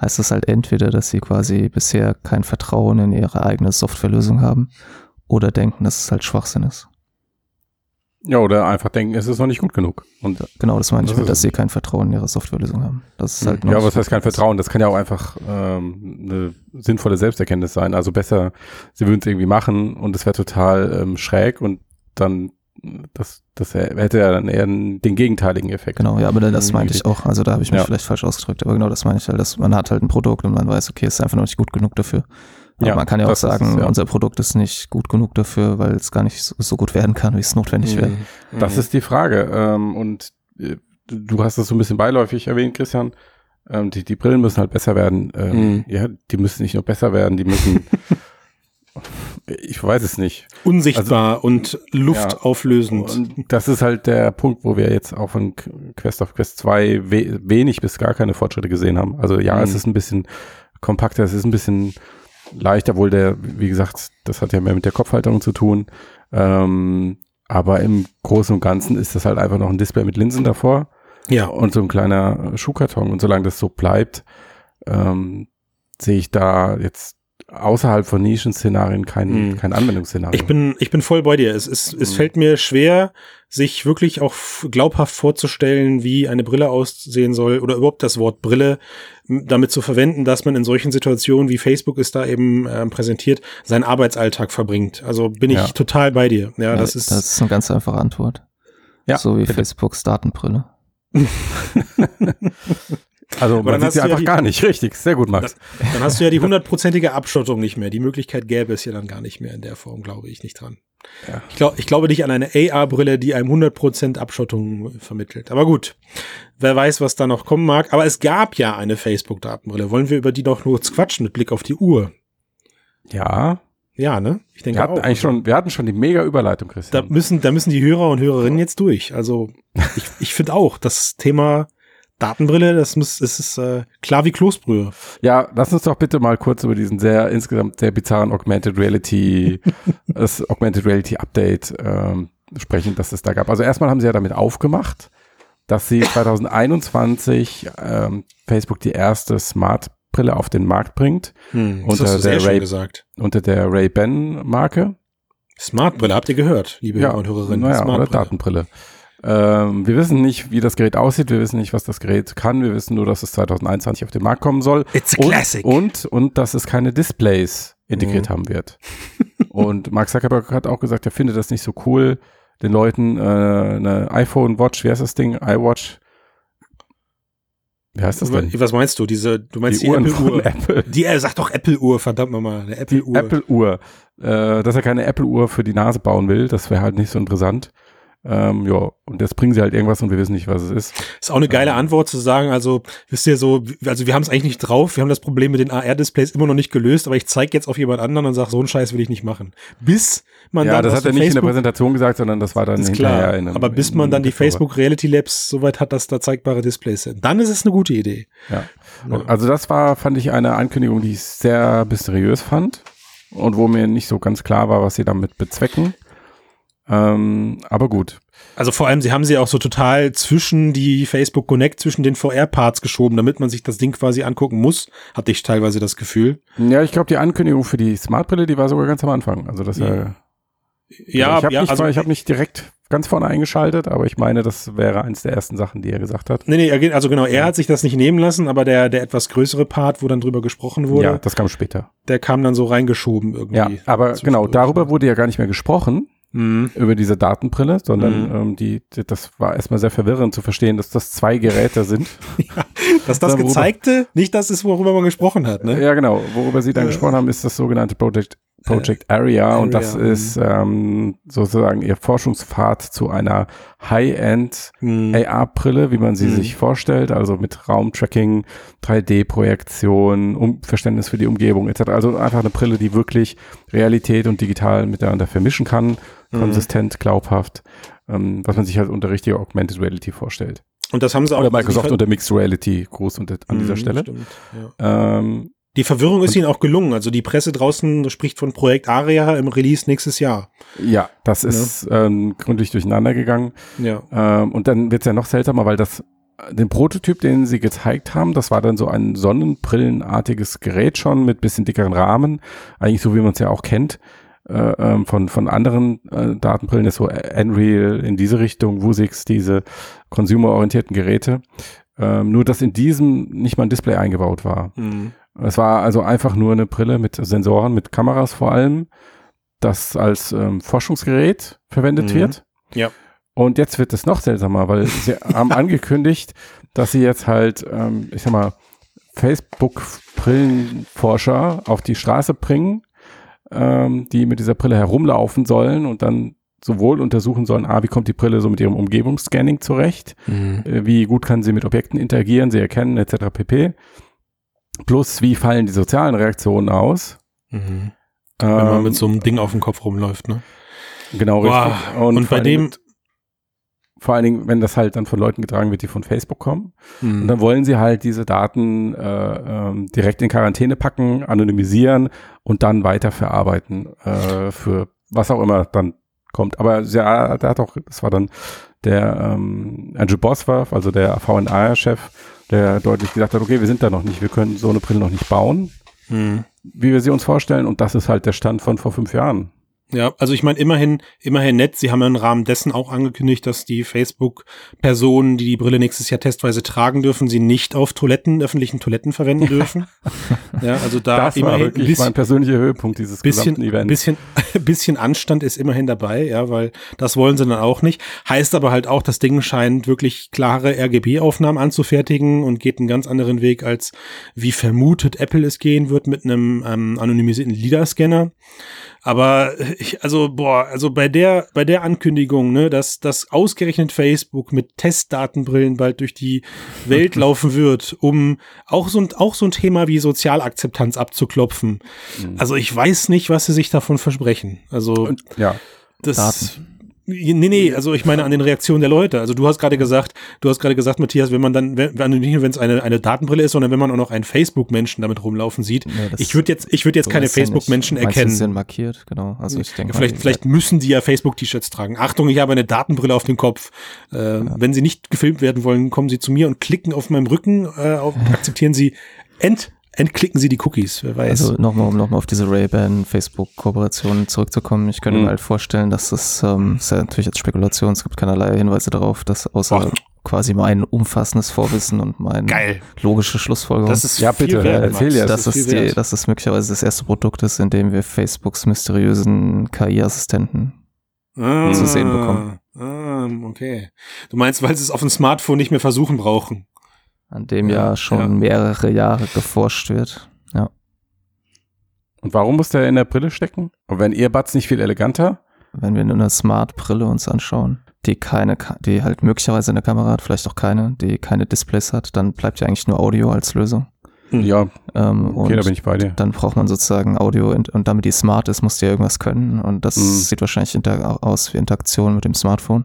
heißt das halt entweder, dass sie quasi bisher kein Vertrauen in ihre eigene Softwarelösung haben oder denken, dass es halt Schwachsinn ist. Ja, oder einfach denken, es ist noch nicht gut genug. Und genau, das meine ich mit, dass sie kein Vertrauen in ihre Softwarelösung haben. Das ist halt ja, was heißt kein Vertrauen? Das kann ja auch einfach ähm, eine sinnvolle Selbsterkenntnis sein. Also besser, sie würden es irgendwie machen und es wäre total ähm, schräg und dann das, das hätte ja dann eher den gegenteiligen Effekt. Genau, ja, aber das meinte ich auch. Also da habe ich mich ja. vielleicht falsch ausgedrückt, aber genau das meine ich halt, dass man hat halt ein Produkt und man weiß, okay, es ist einfach noch nicht gut genug dafür. Aber ja, man kann ja auch sagen, ist, ja. unser Produkt ist nicht gut genug dafür, weil es gar nicht so, so gut werden kann, wie es notwendig mhm. wäre. Das ist die Frage. Ähm, und äh, du hast das so ein bisschen beiläufig erwähnt, Christian. Ähm, die, die Brillen müssen halt besser werden. Ähm, mhm. Ja, die müssen nicht nur besser werden, die müssen ich weiß es nicht. Unsichtbar also, und luftauflösend. Ja, und das ist halt der Punkt, wo wir jetzt auch von Quest of Quest 2 we wenig bis gar keine Fortschritte gesehen haben. Also ja, mhm. es ist ein bisschen kompakter, es ist ein bisschen leichter, wohl der, wie gesagt, das hat ja mehr mit der Kopfhalterung zu tun. Ähm, aber im Großen und Ganzen ist das halt einfach noch ein Display mit Linsen davor. Ja. Und so ein kleiner Schuhkarton. Und solange das so bleibt, ähm, sehe ich da jetzt außerhalb von Nischenszenarien kein, mhm. kein Anwendungsszenario. Ich bin, ich bin voll bei dir. Es, ist, es mhm. fällt mir schwer, sich wirklich auch glaubhaft vorzustellen, wie eine Brille aussehen soll oder überhaupt das Wort Brille damit zu verwenden, dass man in solchen Situationen, wie Facebook es da eben äh, präsentiert, seinen Arbeitsalltag verbringt. Also bin ich ja. total bei dir. Ja, ja, das ist. Das ist eine ganz einfache Antwort. Ja. So wie bitte. Facebooks Datenbrille. Also man sieht sie einfach ja die, gar nicht, richtig. Sehr gut, Max. Dann, dann hast du ja die hundertprozentige Abschottung nicht mehr. Die Möglichkeit gäbe es ja dann gar nicht mehr in der Form, glaube ich nicht dran. Ja. Ich, glaub, ich glaube nicht an eine AR-Brille, die einem 100% Abschottung vermittelt. Aber gut, wer weiß, was da noch kommen mag. Aber es gab ja eine Facebook-Datenbrille. Wollen wir über die noch nur quatschen mit Blick auf die Uhr? Ja. Ja, ne? Ich denke wir hatten auch. Eigentlich schon, wir hatten schon die mega Überleitung, Christian. Da müssen, da müssen die Hörer und Hörerinnen jetzt durch. Also ich, ich finde auch, das Thema Datenbrille, das muss, es ist äh, klar wie Kloßbrühe. Ja, lass uns doch bitte mal kurz über diesen sehr insgesamt sehr bizarren Augmented Reality, das Augmented Reality Update ähm, sprechen, das es da gab. Also erstmal haben sie ja damit aufgemacht, dass sie 2021 ähm, Facebook die erste Smart Brille auf den Markt bringt hm, unter, der Ray, unter der Ray-Ban Marke. Smart Brille habt ihr gehört, liebe ja, Hörer und Hörerinnen. Naja, oder Datenbrille. Ähm, wir wissen nicht, wie das Gerät aussieht, wir wissen nicht, was das Gerät kann, wir wissen nur, dass es 2021 auf den Markt kommen soll. It's a classic. Und, und, und dass es keine Displays integriert mhm. haben wird. und Mark Zuckerberg hat auch gesagt, er findet das nicht so cool, den Leuten äh, eine iPhone Watch, wie heißt das Ding, iWatch, wie heißt das denn? Was meinst du? Diese, du meinst die, die Apple-Uhr? Apple. Die, er sagt doch Apple-Uhr, verdammt nochmal. Eine Apple-Uhr. Apple-Uhr. Äh, dass er keine Apple-Uhr für die Nase bauen will, das wäre halt nicht so interessant. Ähm, ja, und jetzt bringen sie halt irgendwas und wir wissen nicht, was es ist. Ist auch eine geile Antwort zu sagen, also wisst ihr so, also wir haben es eigentlich nicht drauf, wir haben das Problem mit den AR-Displays immer noch nicht gelöst, aber ich zeige jetzt auf jemand anderen und sage, so einen Scheiß will ich nicht machen. Bis man ja, dann das hat er nicht Facebook, in der Präsentation gesagt, sondern das war dann ist klar, einem, aber bis man dann die Facebook Reality Labs soweit hat, dass da zeigbare Displays sind, dann ist es eine gute Idee. Ja. ja. Also das war, fand ich eine Ankündigung, die ich sehr mysteriös fand und wo mir nicht so ganz klar war, was sie damit bezwecken. Ähm, aber gut. Also vor allem, sie haben sie auch so total zwischen die Facebook Connect, zwischen den VR-Parts geschoben, damit man sich das Ding quasi angucken muss, hatte ich teilweise das Gefühl. Ja, ich glaube, die Ankündigung für die Smartbrille, die war sogar ganz am Anfang. Also das ja. Ja, also ich habe ja, nicht, also, ich hab nicht direkt ganz vorne eingeschaltet, aber ich meine, das wäre eins der ersten Sachen, die er gesagt hat. Nee, nee, also genau, er hat sich das nicht nehmen lassen, aber der, der etwas größere Part, wo dann drüber gesprochen wurde. Ja, das kam später. Der kam dann so reingeschoben irgendwie. Ja, aber genau, darüber wurde ja gar nicht mehr gesprochen, mhm. über diese Datenbrille, sondern mhm. ähm, die, die, das war erstmal sehr verwirrend zu verstehen, dass das zwei Geräte sind. ja, dass das gezeigte nicht das ist, worüber man gesprochen hat, ne? Ja, genau. Worüber sie dann äh, gesprochen haben, ist das sogenannte Project Project Area, Area und das ist mhm. ähm, sozusagen ihr Forschungspfad zu einer High-End mhm. AR-Brille, wie man sie mhm. sich vorstellt, also mit Raumtracking, 3D-Projektion, um, Verständnis für die Umgebung etc. Also einfach eine Brille, die wirklich Realität und digital miteinander vermischen kann, mhm. konsistent, glaubhaft. ähm, was man sich halt unter richtiger Augmented Reality vorstellt. Und das haben sie auch. Oder Microsoft unter Mixed Reality groß unter, an dieser Mhm, Stelle. Stimmt, ja. Ähm, Die Verwirrung ist ihnen auch gelungen. Also die Presse draußen spricht von Projekt Aria im Release nächstes Jahr. ja, das ist ähm, gründlich durcheinander gegangen. Ja. Ähm, und dann wird's ja noch seltsamer, weil das den Prototyp, den sie gezeigt haben, das war dann so ein sonnenbrillenartiges Gerät schon mit bisschen dickeren Rahmen, eigentlich so wie man es ja auch kennt äh, ähm, von von anderen äh, Datenbrillen, ist so Unreal in diese Richtung, Vuzix, diese consumerorientierten Geräte. Ähm, nur dass in diesem nicht mal ein Display eingebaut war. Mhm. Es war also einfach nur eine Brille mit Sensoren, mit Kameras vor allem, das als ähm, Forschungsgerät verwendet Mhm. wird. Ja. Und jetzt wird es noch seltsamer, weil sie haben angekündigt, dass sie jetzt halt, ähm, ich sag mal, Facebook-Brillenforscher auf die Straße bringen, ähm, die mit dieser Brille herumlaufen sollen und dann sowohl untersuchen sollen, ah, wie kommt die Brille so mit ihrem Umgebungsscanning zurecht, äh, wie gut kann sie mit Objekten interagieren, sie erkennen, etc. pp. Plus, wie fallen die sozialen Reaktionen aus? Mhm. Wenn man Ähm, mit so einem Ding auf dem Kopf rumläuft, ne? Genau, Boah, richtig. und vor bei allen Dingen dem- mit- vor allen Dingen, wenn das halt dann von Leuten getragen wird, die von Facebook kommen. Mhm. Und dann wollen sie halt diese Daten äh, ähm, direkt in Quarantäne packen, anonymisieren und dann weiterverarbeiten äh, für was auch immer dann kommt. Aber ja, der hat auch, das war dann der ähm, Andrew Bosworth, also der VNA-Chef, der deutlich gesagt hat, okay, wir sind da noch nicht, wir können so eine Brille noch nicht bauen, Mhm. wie wir sie uns vorstellen. Und das ist halt der Stand von vor fünf Jahren. Ja, also ich meine, immerhin, immerhin nett. Sie haben im Rahmen dessen auch angekündigt, dass die Facebook-Personen, die die Brille nächstes Jahr testweise tragen dürfen, sie nicht auf Toiletten, öffentlichen Toiletten verwenden dürfen. ja, also da Das war immerhin ein wirklich bisschen, mein persönlicher Höhepunkt dieses bisschen, gesamten Events. bisschen, bisschen Anstand ist immerhin dabei, ja, weil das wollen sie dann auch nicht. Heißt aber halt auch, das Ding scheint wirklich klare RGB-Aufnahmen anzufertigen und geht einen ganz anderen Weg, als wie vermutet Apple es gehen wird mit einem ähm, anonymisierten LIDAR-Scanner. Aber ich, also, boah, also bei der, bei der Ankündigung, ne, dass, dass ausgerechnet Facebook mit Testdatenbrillen bald durch die Welt laufen wird, um auch so ein, auch so ein Thema wie Sozialakzeptanz abzuklopfen. Also ich weiß nicht, was sie sich davon versprechen. Also Und, ja, das. Daten. Nee, nee, also ich meine an den Reaktionen der Leute. Also du hast gerade gesagt, du hast gerade gesagt, Matthias, wenn man dann, wenn, wenn nicht nur wenn es eine, eine Datenbrille ist, sondern wenn man auch noch einen Facebook-Menschen damit rumlaufen sieht. Nee, ich würde jetzt, ich würde jetzt So keine ja. Facebook-Menschen du, erkennen. Sind markiert, genau. Also ich denke Ja, vielleicht, mal, vielleicht müssen die ja Facebook-T-Shirts tragen. Achtung, ich habe eine Datenbrille auf dem Kopf. Äh, Wenn sie nicht gefilmt werden wollen, kommen sie zu mir und klicken auf meinem Rücken, äh, auf, akzeptieren sie, ent, entklicken sie die Cookies. Wer weiß. Also nochmal, um nochmal auf diese Ray-Ban Facebook-Kooperation zurückzukommen. Ich könnte Mhm. mir halt vorstellen, dass das, ähm, ist ja natürlich jetzt Spekulation, es gibt keinerlei Hinweise darauf, dass außer Boah. quasi mein umfassendes Vorwissen und meine Geil. logische Schlussfolgerung, Das ist Ja, viel bitte, wert, erzähl ja, dass, ist es viel die, wert. dass es möglicherweise das erste Produkt ist, in dem wir Facebooks mysteriösen KI-Assistenten ah, zu sehen bekommen. Ah, okay. Du meinst, weil sie es auf dem Smartphone nicht mehr versuchen brauchen. An dem Ja, ja, schon ja. mehrere Jahre geforscht wird. Ja. Und warum muss der in der Brille stecken? Und wenn Earbuds nicht viel eleganter? Wenn wir nur eine Smart-Brille uns anschauen, die keine, die halt möglicherweise eine Kamera hat, vielleicht auch keine, die keine Displays hat, dann bleibt ja eigentlich nur Audio als Lösung. Hm. Ja, Ähm, okay, da bin ich bei dir. dann braucht man sozusagen Audio und, und damit die smart ist, muss die ja irgendwas können und das Mhm. sieht wahrscheinlich aus wie Interaktion mit dem Smartphone.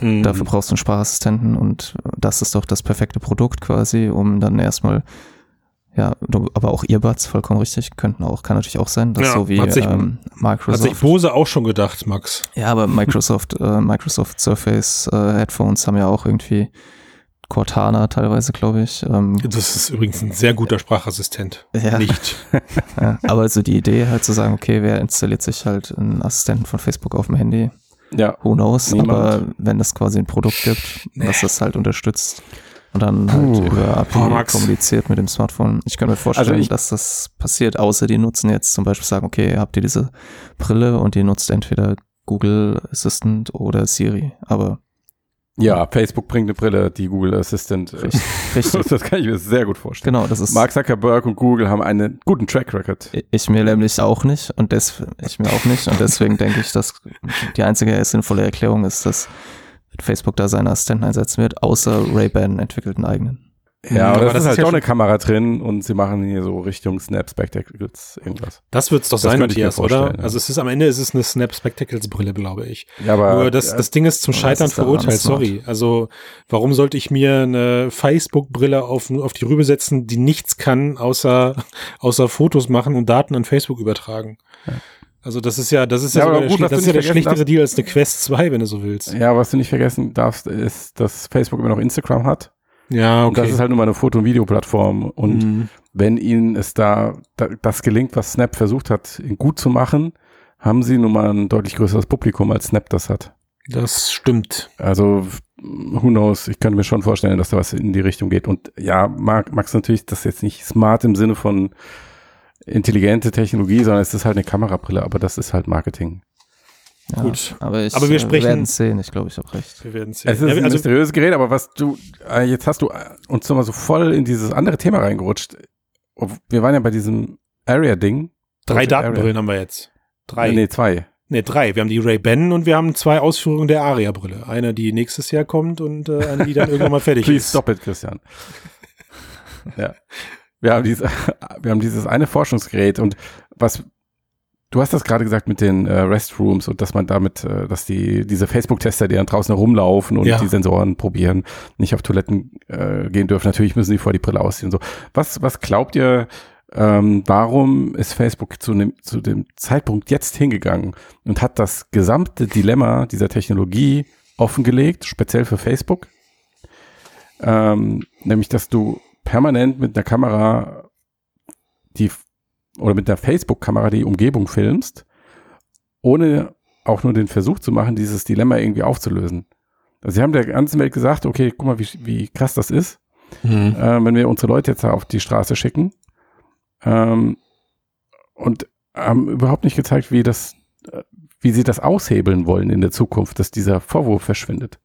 Mhm. Dafür brauchst du einen Sprachassistenten und das ist doch das perfekte Produkt quasi, um dann erstmal ja, aber auch Earbuds, vollkommen richtig, könnten auch, kann natürlich auch sein, dass Ja, so wie hat sich- ähm, Hat sich Microsoft. Bose auch schon gedacht, Max. Ja, aber Microsoft, äh, Microsoft Surface äh, Headphones haben ja auch irgendwie Cortana teilweise, glaube ich. Ähm, Das ist übrigens ein sehr guter Sprachassistent. Ja. Nicht. ja, aber also die Idee halt zu sagen, okay, wer installiert sich halt einen Assistenten von Facebook auf dem Handy? Ja, Who knows? Niemand. Aber wenn es quasi ein Produkt gibt, was das halt unterstützt und dann halt Puh. über API Boah, Max. kommuniziert mit dem Smartphone. Ich kann mir vorstellen, Also ich- dass das passiert, außer die nutzen jetzt zum Beispiel sagen, okay, habt ihr diese Brille und die nutzt entweder Google Assistant oder Siri. Aber ja, Facebook bringt eine Brille, die Google Assistant. richtig, richtig. Das kann ich mir sehr gut vorstellen. genau, das ist Mark Zuckerberg und Google haben einen guten Track Record. Ich mir nämlich auch nicht und des, ich mir auch nicht und deswegen denke ich, dass die einzige sinnvolle Erklärung ist, dass Facebook da seine Assistenten einsetzen wird, außer Ray-Ban entwickelt einen eigenen. Ja, aber, aber das, ist halt ja doch eine Kamera drin und sie machen hier so Richtung Snap Spectacles irgendwas. Das wird's doch das sein, Matthias, oder? Ja. Also es ist am Ende ist es eine Snap Spectacles Brille, glaube ich. Ja, aber Nur das, ja, das Ding ist zum Scheitern verurteilt, sorry. Also warum sollte ich mir eine Facebook Brille auf, auf die Rübe setzen, die nichts kann, außer, außer Fotos machen und Daten an Facebook übertragen? Ja. Also das ist ja, das ist ja, ja der, gut, das ist ja der schlechtere Deal als eine Quest 2, wenn du so willst. Ja, was du nicht vergessen darfst, ist, dass Facebook immer noch Instagram hat. Ja, okay. Und das ist halt nur mal eine Foto- und Videoplattform. Und mhm. wenn ihnen es da, da, das gelingt, was Snap versucht hat, gut zu machen, haben sie nun mal ein deutlich größeres Publikum, als Snap das hat. Das stimmt. Also, who knows, ich könnte mir schon vorstellen, dass da was in die Richtung geht. Und ja, mag, mag's natürlich, das jetzt nicht smart im Sinne von intelligente Technologie, sondern es ist halt eine Kamerabrille, aber das ist halt Marketing. Ja, Gut, aber, ich, aber wir sprechen. Wir werden sehen, ich glaube, ich habe recht. Wir werden sehen. Es ist ja, ein also, mysteriöses Gerät, aber was du, äh, jetzt hast du äh, uns nochmal so voll in dieses andere Thema reingerutscht. Wir waren ja bei diesem Area-Ding. Drei Datenbrillen haben wir jetzt. Drei. Nee, zwei. Nee, drei. Wir haben die Ray-Ban und wir haben zwei Ausführungen der Aria-Brille. Eine, die nächstes Jahr kommt und äh, eine, die dann irgendwann mal fertig Please ist. Please stop it, Christian. ja. Wir haben, diese, wir haben dieses eine Forschungsgerät und was, du hast das gerade gesagt mit den äh, Restrooms und dass man damit, äh, dass die, diese Facebook-Tester, die dann draußen herumlaufen und ja. die Sensoren probieren, nicht auf Toiletten äh, gehen dürfen. Natürlich müssen sie vor die Brille ausziehen. So. Was, was glaubt ihr, ähm, warum ist Facebook zu, ne, zu dem Zeitpunkt jetzt hingegangen und hat das gesamte Dilemma dieser Technologie offengelegt, speziell für Facebook? Ähm, nämlich, dass du permanent mit einer Kamera die oder mit der Facebook-Kamera die Umgebung filmst, ohne auch nur den Versuch zu machen, dieses Dilemma irgendwie aufzulösen. Also sie haben der ganzen Welt gesagt, okay, guck mal, wie, wie krass das ist, mhm. äh, wenn wir unsere Leute jetzt auf die Straße schicken. Ähm, und haben überhaupt nicht gezeigt, wie das, äh, wie sie das aushebeln wollen in der Zukunft, dass dieser Vorwurf verschwindet.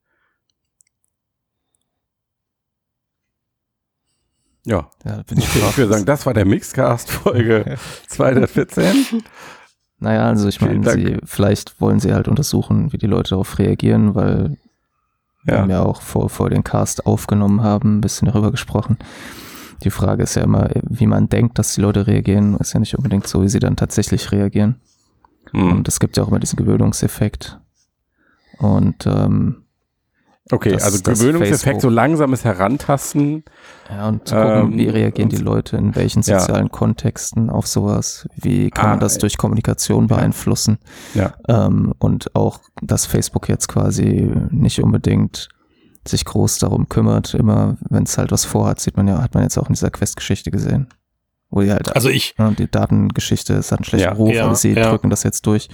Ja, ja bin ich, ich würde sagen, das war der Mixcast-Folge 214. Naja, also ich meine, sie, vielleicht wollen sie halt untersuchen, wie die Leute darauf reagieren, weil ja. wir haben ja auch vor, vor den Cast aufgenommen haben, ein bisschen darüber gesprochen. Die Frage ist ja immer, wie man denkt, dass die Leute reagieren, ist ja nicht unbedingt so, wie sie dann tatsächlich reagieren. Hm. Und es gibt ja auch immer diesen Gewöhnungseffekt. Und ähm, Okay, das, also Gewöhnungseffekt, so langsames Herantasten. Ja, und zu gucken, ähm, wie reagieren die Leute in welchen sozialen ja. Kontexten auf sowas, wie kann ah, man das durch Kommunikation beeinflussen. Ja. Ähm, und auch, dass Facebook jetzt quasi nicht unbedingt sich groß darum kümmert, immer, wenn es halt was vorhat, sieht man ja, hat man jetzt auch in dieser Quest-Geschichte gesehen. Wo die halt, also ich, ja, die Datengeschichte ist halt ein schlechter ja, Ruf, ja, aber sie ja. drücken das jetzt durch.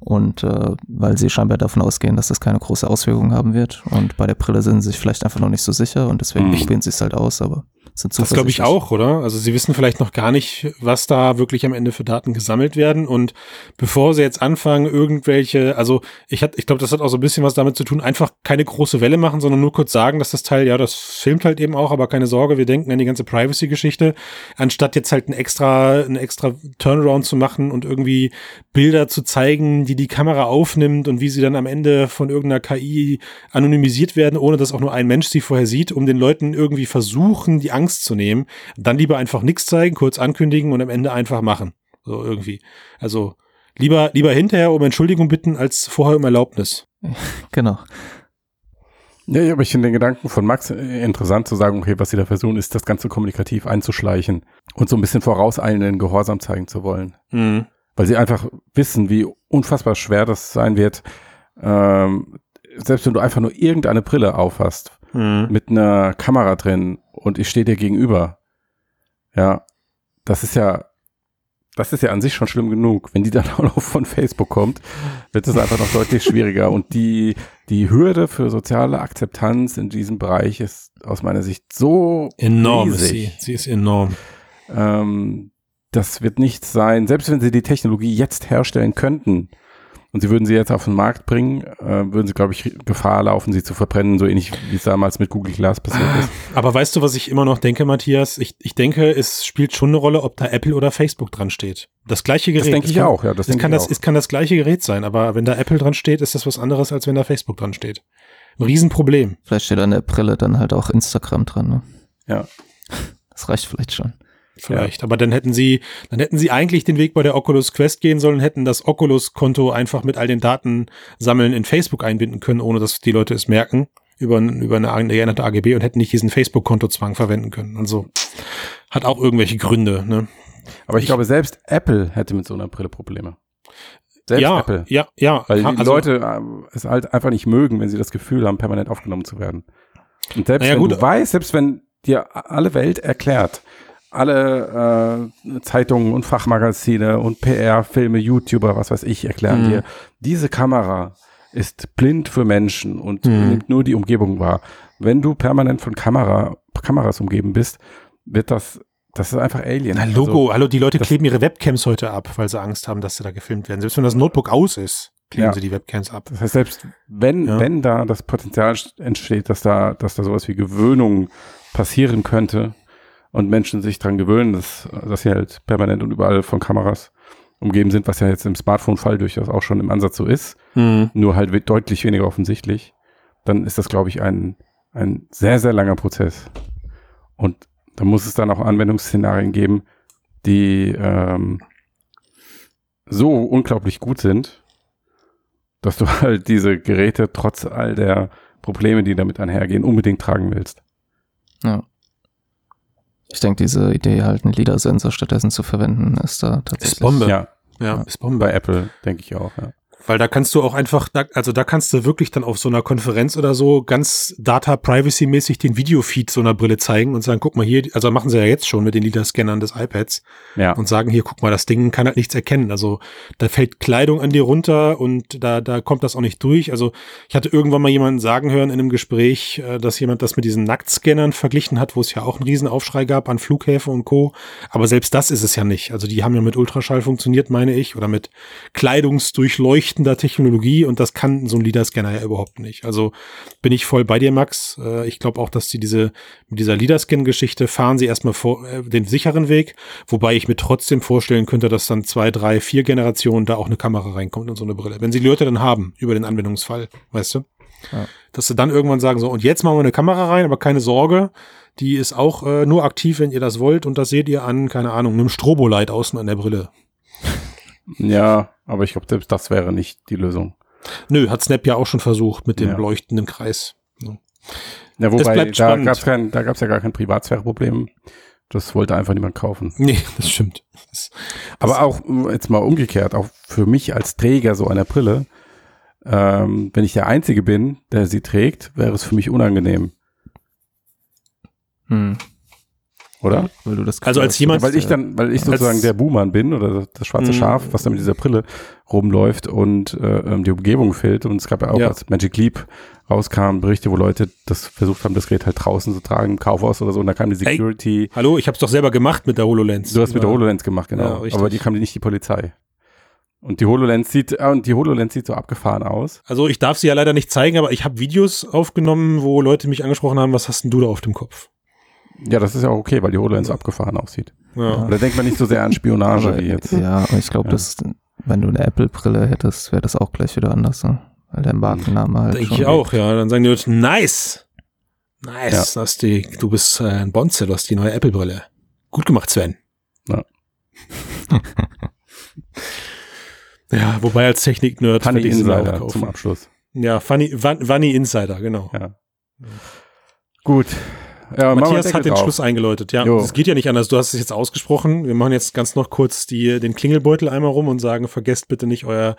Und äh, weil sie scheinbar davon ausgehen, dass das keine große Auswirkung haben wird. Und bei der Brille sind sie sich vielleicht einfach noch nicht so sicher und deswegen mhm. probieren sie es halt aus, aber Das glaube ich auch, oder? Also sie wissen vielleicht noch gar nicht, was da wirklich am Ende für Daten gesammelt werden. Und bevor sie jetzt anfangen, irgendwelche, also ich, hat, ich glaube, das hat auch so ein bisschen was damit zu tun, einfach keine große Welle machen, sondern nur kurz sagen, dass das Teil, ja, das filmt halt eben auch, aber keine Sorge, wir denken an die ganze Privacy-Geschichte, anstatt jetzt halt ein extra, ein extra Turnaround zu machen und irgendwie Bilder zu zeigen, die die Kamera aufnimmt und wie sie dann am Ende von irgendeiner KI anonymisiert werden, ohne dass auch nur ein Mensch sie vorher sieht, um den Leuten irgendwie versuchen, die Angst Angst zu nehmen. Dann lieber einfach nichts zeigen, kurz ankündigen und am Ende einfach machen. So irgendwie. Also lieber, lieber hinterher um Entschuldigung bitten, als vorher um Erlaubnis. Genau. Ja, aber ich finde den Gedanken von Max äh, interessant zu sagen, okay, was sie da versuchen, ist das Ganze kommunikativ einzuschleichen und so ein bisschen vorauseilenden Gehorsam zeigen zu wollen. Mhm. Weil sie einfach wissen, wie unfassbar schwer das sein wird, ähm, selbst wenn du einfach nur irgendeine Brille aufhast, mhm. mit einer Kamera drin und ich stehe dir gegenüber. Ja, das ist ja, das ist ja an sich schon schlimm genug. Wenn die dann auch noch von Facebook kommt, wird es einfach noch deutlich schwieriger. Und die, die Hürde für soziale Akzeptanz in diesem Bereich ist aus meiner Sicht so enorm. Riesig. Sie. sie ist enorm. Ähm, das wird nicht sein, selbst wenn sie die Technologie jetzt herstellen könnten, und sie würden sie jetzt auf den Markt bringen, äh, würden sie, glaube ich, Gefahr laufen, sie zu verbrennen, so ähnlich wie es damals mit Google Glass passiert ist. Aber weißt du, was ich immer noch denke, Matthias? Ich, ich denke, es spielt schon eine Rolle, ob da Apple oder Facebook dran steht. Das gleiche Gerät. Das denke ich kann, auch, ja. Das, das kann das, es kann das gleiche Gerät sein, aber wenn da Apple dran steht, ist das was anderes, als wenn da Facebook dran steht. Ein Riesenproblem. Vielleicht steht an der Brille dann halt auch Instagram dran, ne? Ja. Das reicht vielleicht schon. Vielleicht. Ja. Aber dann hätten sie, dann hätten sie eigentlich den Weg bei der Oculus Quest gehen sollen, hätten das Oculus-Konto einfach mit all den Daten sammeln in Facebook einbinden können, ohne dass die Leute es merken über, über eine, geänderte AGB und hätten nicht diesen Facebook-Kontozwang verwenden können. Also hat auch irgendwelche Gründe. Ne? Aber ich, ich glaube, selbst Apple hätte mit so einer Brille Probleme. Selbst ja, Apple. Ja, ja. Weil die also, Leute äh, es halt einfach nicht mögen, wenn sie das Gefühl haben, permanent aufgenommen zu werden. Und selbst ja, wenn gut. du weißt, selbst wenn dir alle Welt erklärt, alle äh, Zeitungen und Fachmagazine und PR, Filme, YouTuber, was weiß ich, erklären mhm. dir, diese Kamera ist blind für Menschen und mhm. nimmt nur die Umgebung wahr. Wenn du permanent von Kamera, Kameras umgeben bist, wird das, das ist einfach Alien. Na, Logo, also, hallo, die Leute kleben ihre Webcams heute ab, weil sie Angst haben, dass sie da gefilmt werden. Selbst wenn das Notebook aus ist, kleben ja. sie die Webcams ab. Das heißt, selbst wenn, ja. wenn da das Potenzial entsteht, dass da, dass da sowas wie Gewöhnung passieren könnte und Menschen sich dran gewöhnen, dass, dass sie halt permanent und überall von Kameras umgeben sind, was ja jetzt im Smartphone-Fall durchaus auch schon im Ansatz so ist, mhm. nur halt deutlich weniger offensichtlich, dann ist das, glaube ich, ein, ein sehr, sehr langer Prozess. Und da muss es dann auch Anwendungsszenarien geben, die ähm, so unglaublich gut sind, dass du halt diese Geräte trotz all der Probleme, die damit einhergehen, unbedingt tragen willst. Ja. Ich denke, diese Idee, halt einen LIDAR-Sensor stattdessen zu verwenden, ist da tatsächlich. Ist Bombe. Ja, ja, ist Bombe. Bei Apple, denke ich auch, ja. Weil da kannst du auch einfach, da, also da kannst du wirklich dann auf so einer Konferenz oder so ganz Data Privacy mäßig den Videofeed so einer Brille zeigen und sagen, guck mal hier, also machen sie ja jetzt schon mit den LIDAR-Scannern des iPads ja. und sagen hier, guck mal, das Ding kann halt nichts erkennen. Also da fällt Kleidung an dir runter und da, da kommt das auch nicht durch. Also ich hatte irgendwann mal jemanden sagen hören in einem Gespräch, äh, dass jemand das mit diesen Nacktscannern verglichen hat, wo es ja auch einen Riesenaufschrei gab an Flughäfen und Co. Aber selbst das ist es ja nicht. Also die haben ja mit Ultraschall funktioniert, meine ich, oder mit Kleidungsdurchleuchtung leuchtender Technologie und das kann so ein LIDAR-Scanner ja überhaupt nicht. Also bin ich voll bei dir, Max. Äh, ich glaube auch, dass die diese, mit dieser LIDAR-Scan-Geschichte fahren sie erstmal vor, äh, den sicheren Weg, wobei ich mir trotzdem vorstellen könnte, dass dann zwei, drei, vier Generationen da auch eine Kamera reinkommt in so eine Brille. Wenn sie die Leute dann haben über den Anwendungsfall, weißt du? Ja. Dass sie dann irgendwann sagen, so, und jetzt machen wir eine Kamera rein, aber keine Sorge, die ist auch äh, nur aktiv, wenn ihr das wollt und das seht ihr an, keine Ahnung, einem Strobolight außen an der Brille. Ja, aber ich glaube, das wäre nicht die Lösung. Nö, hat Snap ja auch schon versucht mit dem ja. leuchtenden Kreis. Ja, ja wobei, da gab es ja gar kein Privatsphäreproblem. Das wollte einfach niemand kaufen. Nee, das stimmt. Das, aber das auch, jetzt mal umgekehrt, auch für mich als Träger so einer Brille, ähm, wenn ich der Einzige bin, der sie trägt, wäre es für mich unangenehm. Hm oder? Weil du das also als jemand, weil ich dann, weil ich sozusagen der Buhmann bin oder das schwarze mhm. Schaf, was da mit dieser Brille rumläuft und äh, ähm, die Umgebung fehlt. Und es gab ja auch, ja. als Magic Leap rauskam, Berichte, wo Leute das versucht haben, das Gerät halt draußen zu tragen, im Kaufhaus oder so. Und da kam die Security. Hey, hallo, ich habe es doch selber gemacht mit der HoloLens. Du hast mit der HoloLens gemacht, genau. Ja, Aber die kam nicht die Polizei. Und die HoloLens sieht, äh, und die HoloLens sieht so abgefahren aus. Also ich darf sie ja leider nicht zeigen, aber ich habe Videos aufgenommen, wo Leute mich angesprochen haben, was hast denn du da auf dem Kopf? Ja, das ist ja auch okay, weil die HoloLens abgefahren aussieht. Ja. Da denkt man nicht so sehr an Spionage aber, wie jetzt. Ja, ich glaube, ja. dass wenn du eine Apple-Brille hättest, wäre das auch gleich wieder anders. Ne? Weil der Markenname halt. Denke ich auch, ja. Dann sagen die Leute, nice! Nice, ja. hast die, du bist äh, ein Bonze, du hast die neue Apple-Brille. Gut gemacht, Sven. Ja. ja, wobei als Technik-Nerd Funny Insider zum Abschluss. Ja, Funny, Funny Insider, genau. Ja. Gut, ja, Matthias hat den drauf. Schluss eingeläutet. Ja, es geht ja nicht anders. Du hast es jetzt ausgesprochen. Wir machen jetzt ganz noch kurz die, den Klingelbeutel einmal rum und sagen, vergesst bitte nicht euer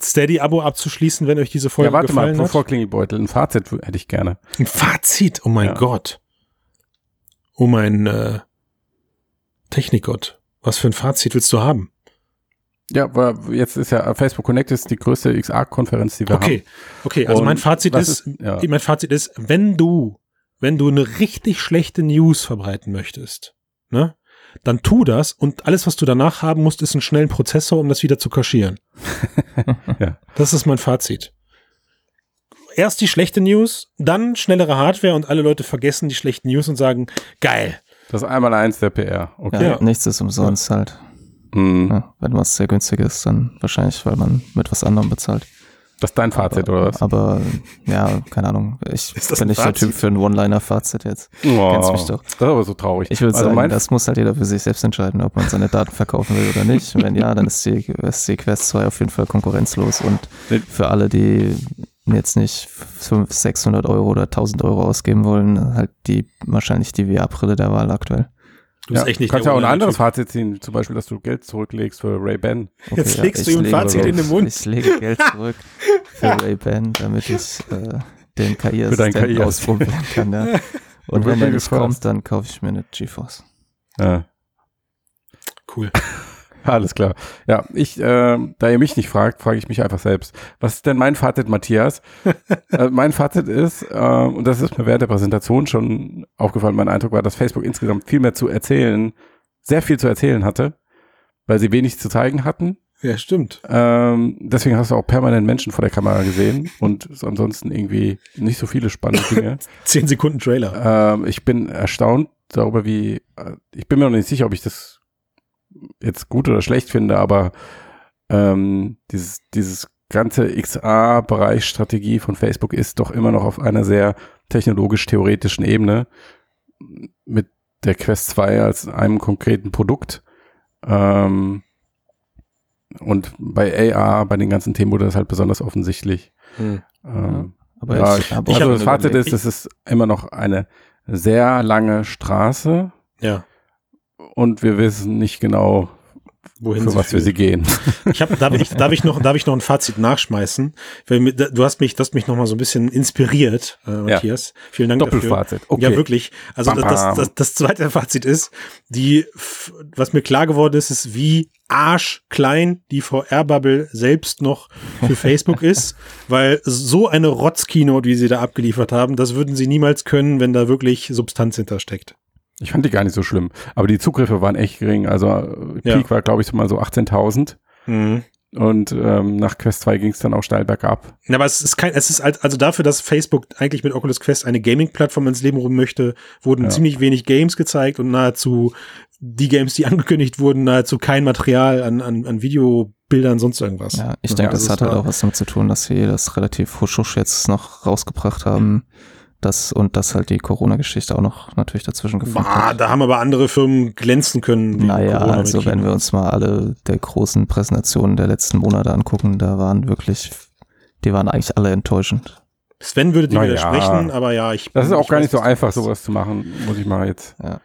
Steady-Abo abzuschließen, wenn euch diese Folge gefallen hat. Ja, warte mal, bevor Klingelbeutel, ein Fazit hätte ich gerne. Ein Fazit? Oh mein ja. Gott. Oh mein äh, Technikgott. Was für ein Fazit willst du haben? Ja, weil jetzt ist ja Facebook Connect ist die größte XR-Konferenz, die wir okay. haben. Okay, okay. Also mein Fazit ist, ist ja. mein Fazit ist, wenn du wenn du eine richtig schlechte News verbreiten möchtest, ne, dann tu das und alles, was du danach haben musst, ist einen schnellen Prozessor, um das wieder zu kaschieren. ja. Das ist mein Fazit. Erst die schlechte News, dann schnellere Hardware und alle Leute vergessen die schlechten News und sagen, geil. Das ist einmal eins der PR. Okay. Ja, nichts ist umsonst ja. halt. Mhm. Ja, wenn was sehr günstig ist, dann wahrscheinlich, weil man mit was anderem bezahlt. Das ist dein Fazit, aber, oder was? Aber ja, keine Ahnung. Ich bin nicht der Typ für ein One-Liner-Fazit jetzt. Oh, Kennst mich doch. Das ist aber so traurig. Ich würde also sagen, das muss halt jeder für sich selbst entscheiden, ob man seine Daten verkaufen will oder nicht. Wenn ja, dann ist die, ist die Quest 2 auf jeden Fall konkurrenzlos und für alle, die jetzt nicht 500, 600 Euro oder 1000 Euro ausgeben wollen, halt die wahrscheinlich die VR-Brille der Wahl aktuell. Du ja, echt nicht kannst ja auch ein anderes typ. Fazit ziehen, zum Beispiel, dass du Geld zurücklegst für Ray-Ban. Okay, Jetzt legst ja, du ihm ein Fazit in den Mund. Ich lege Geld zurück für Ray-Ban, damit ich äh, den KI-Assistent ausprobieren kann. Ja. Und wenn der nicht kommt, dann kaufe ich mir eine GeForce. Ja. Cool. Alles klar. Ja, ich, äh, da ihr mich nicht fragt, frage ich mich einfach selbst. Was ist denn mein Fazit, Matthias? äh, mein Fazit ist, äh, und das ist mir während der Präsentation schon aufgefallen, mein Eindruck war, dass Facebook insgesamt viel mehr zu erzählen, sehr viel zu erzählen hatte, weil sie wenig zu zeigen hatten. Ja, stimmt. Ähm, deswegen hast du auch permanent Menschen vor der Kamera gesehen und ansonsten irgendwie nicht so viele spannende Dinge. Zehn Sekunden Trailer. Ähm, ich bin erstaunt darüber, wie, äh, ich bin mir noch nicht sicher, ob ich das jetzt gut oder schlecht finde, aber ähm, dieses, dieses ganze XA-Bereich-Strategie von Facebook ist doch immer noch auf einer sehr technologisch-theoretischen Ebene mit der Quest 2 als einem konkreten Produkt. Ähm, und bei AR, bei den ganzen Themen wurde das halt besonders offensichtlich. Hm. Ähm, aber ja, ich, ich also das Fazit ist, es ist immer noch eine sehr lange Straße. Ja und wir wissen nicht genau, Wohin für was für sie gehen. Ich hab, darf, ich, darf, ich noch, darf ich noch ein Fazit nachschmeißen? Weil du hast mich, das mich noch mal so ein bisschen inspiriert, äh, Matthias. Ja. Vielen Dank Doppelfazit. Okay. Ja, wirklich. Also bam, bam. Das, das, das zweite Fazit ist, die, was mir klar geworden ist, ist, wie arschklein die VR-Bubble selbst noch für Facebook ist, weil so eine Rotz-Keynote, wie sie da abgeliefert haben, das würden sie niemals können, wenn da wirklich Substanz hintersteckt. Ich fand die gar nicht so schlimm. Aber die Zugriffe waren echt gering. Also äh, Peak ja. war, glaube ich, mal so 18.000. Mhm. Und ähm, nach Quest 2 ging es dann auch steil bergab. Ja, aber es ist kein, es ist also dafür, dass Facebook eigentlich mit Oculus Quest eine Gaming-Plattform ins Leben rufen möchte, wurden ja. ziemlich wenig Games gezeigt und nahezu die Games, die angekündigt wurden, nahezu kein Material an, an, an Videobildern, sonst irgendwas. Ja, ich denke, ja, das, das hat halt auch was damit zu tun, dass sie das relativ husch, husch jetzt noch rausgebracht haben. Mhm das und das halt die Corona-Geschichte auch noch natürlich dazwischen gefunden bah, hat. Da haben aber andere Firmen glänzen können. Naja, also wenn wir uns mal alle der großen Präsentationen der letzten Monate angucken, da waren wirklich, die waren eigentlich alle enttäuschend. Sven würde dir widersprechen, aber ja, ich. Das ist auch gar nicht so einfach, sowas zu machen, muss ich mal jetzt, ja.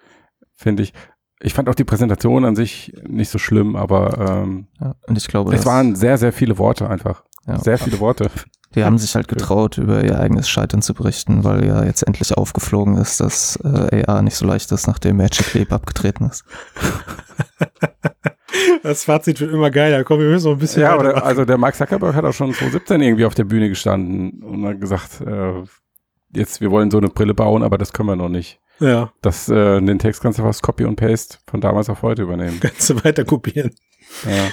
finde ich. Ich fand auch die Präsentation an sich nicht so schlimm, aber ähm, ja, und ich glaube, es waren sehr, sehr viele Worte einfach. Ja. Sehr viele Worte. Die haben sich halt getraut, über ihr eigenes Scheitern zu berichten, weil ja jetzt endlich aufgeflogen ist, dass äh, AR nicht so leicht ist, nachdem Magic Leap abgetreten ist. Das Fazit wird immer geiler. Komm, wir müssen noch ein bisschen. Ja, aber also der Mark Zuckerberg hat auch schon 2017 irgendwie auf der Bühne gestanden und hat gesagt, äh, jetzt, wir wollen so eine Brille bauen, aber das können wir noch nicht. Ja. Das, äh, den Text kannst du fast Copy und Paste von damals auf heute übernehmen. Kannst du weiter kopieren. Ja.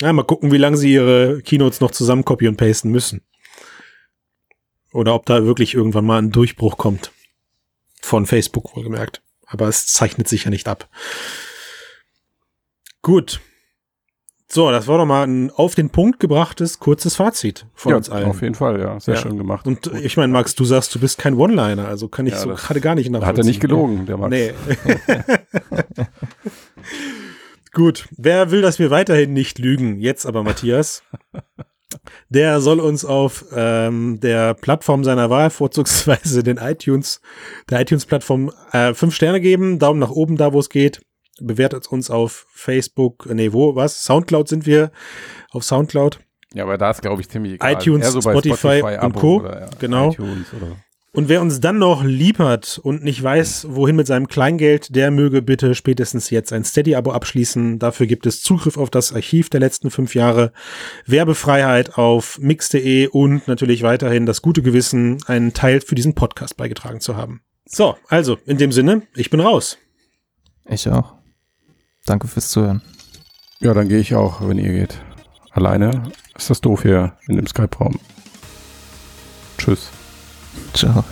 Ja, mal gucken, wie lange sie ihre Keynotes noch zusammen copy und pasten müssen. Oder ob da wirklich irgendwann mal ein Durchbruch kommt. Von Facebook wohlgemerkt. Aber es zeichnet sich ja nicht ab. Gut. So, das war doch mal ein auf den Punkt gebrachtes, kurzes Fazit von ja, uns allen. Auf jeden Fall, ja. Sehr ja. schön gemacht. Und ich meine, Max, du sagst, du bist kein One-Liner, also kann ich ja, so gerade gar nicht nachvollziehen. Hat er nicht gelogen, der Max. Nee. Gut, wer will, dass wir weiterhin nicht lügen? Jetzt aber Matthias. Der soll uns auf ähm, der Plattform seiner Wahl, vorzugsweise den iTunes, der iTunes-Plattform, äh, fünf Sterne geben, Daumen nach oben da, wo es geht. Bewertet uns auf Facebook, nee, wo, was? Soundcloud sind wir, auf Soundcloud. Ja, aber da ist, glaube ich, ziemlich egal. iTunes, so Spotify, Spotify, und Co. Oder, ja, genau. Und wer uns dann noch lieb hat und nicht weiß, wohin mit seinem Kleingeld, der möge bitte spätestens jetzt ein Steady-Abo abschließen. Dafür gibt es Zugriff auf das Archiv der letzten fünf Jahre, Werbefreiheit auf mix.de und natürlich weiterhin das gute Gewissen, einen Teil für diesen Podcast beigetragen zu haben. So, also in dem Sinne, ich bin raus. Ich auch. Danke fürs Zuhören. Ja, dann gehe ich auch, wenn ihr geht. Alleine ist das doof hier in dem Skype-Raum. Tschüss. So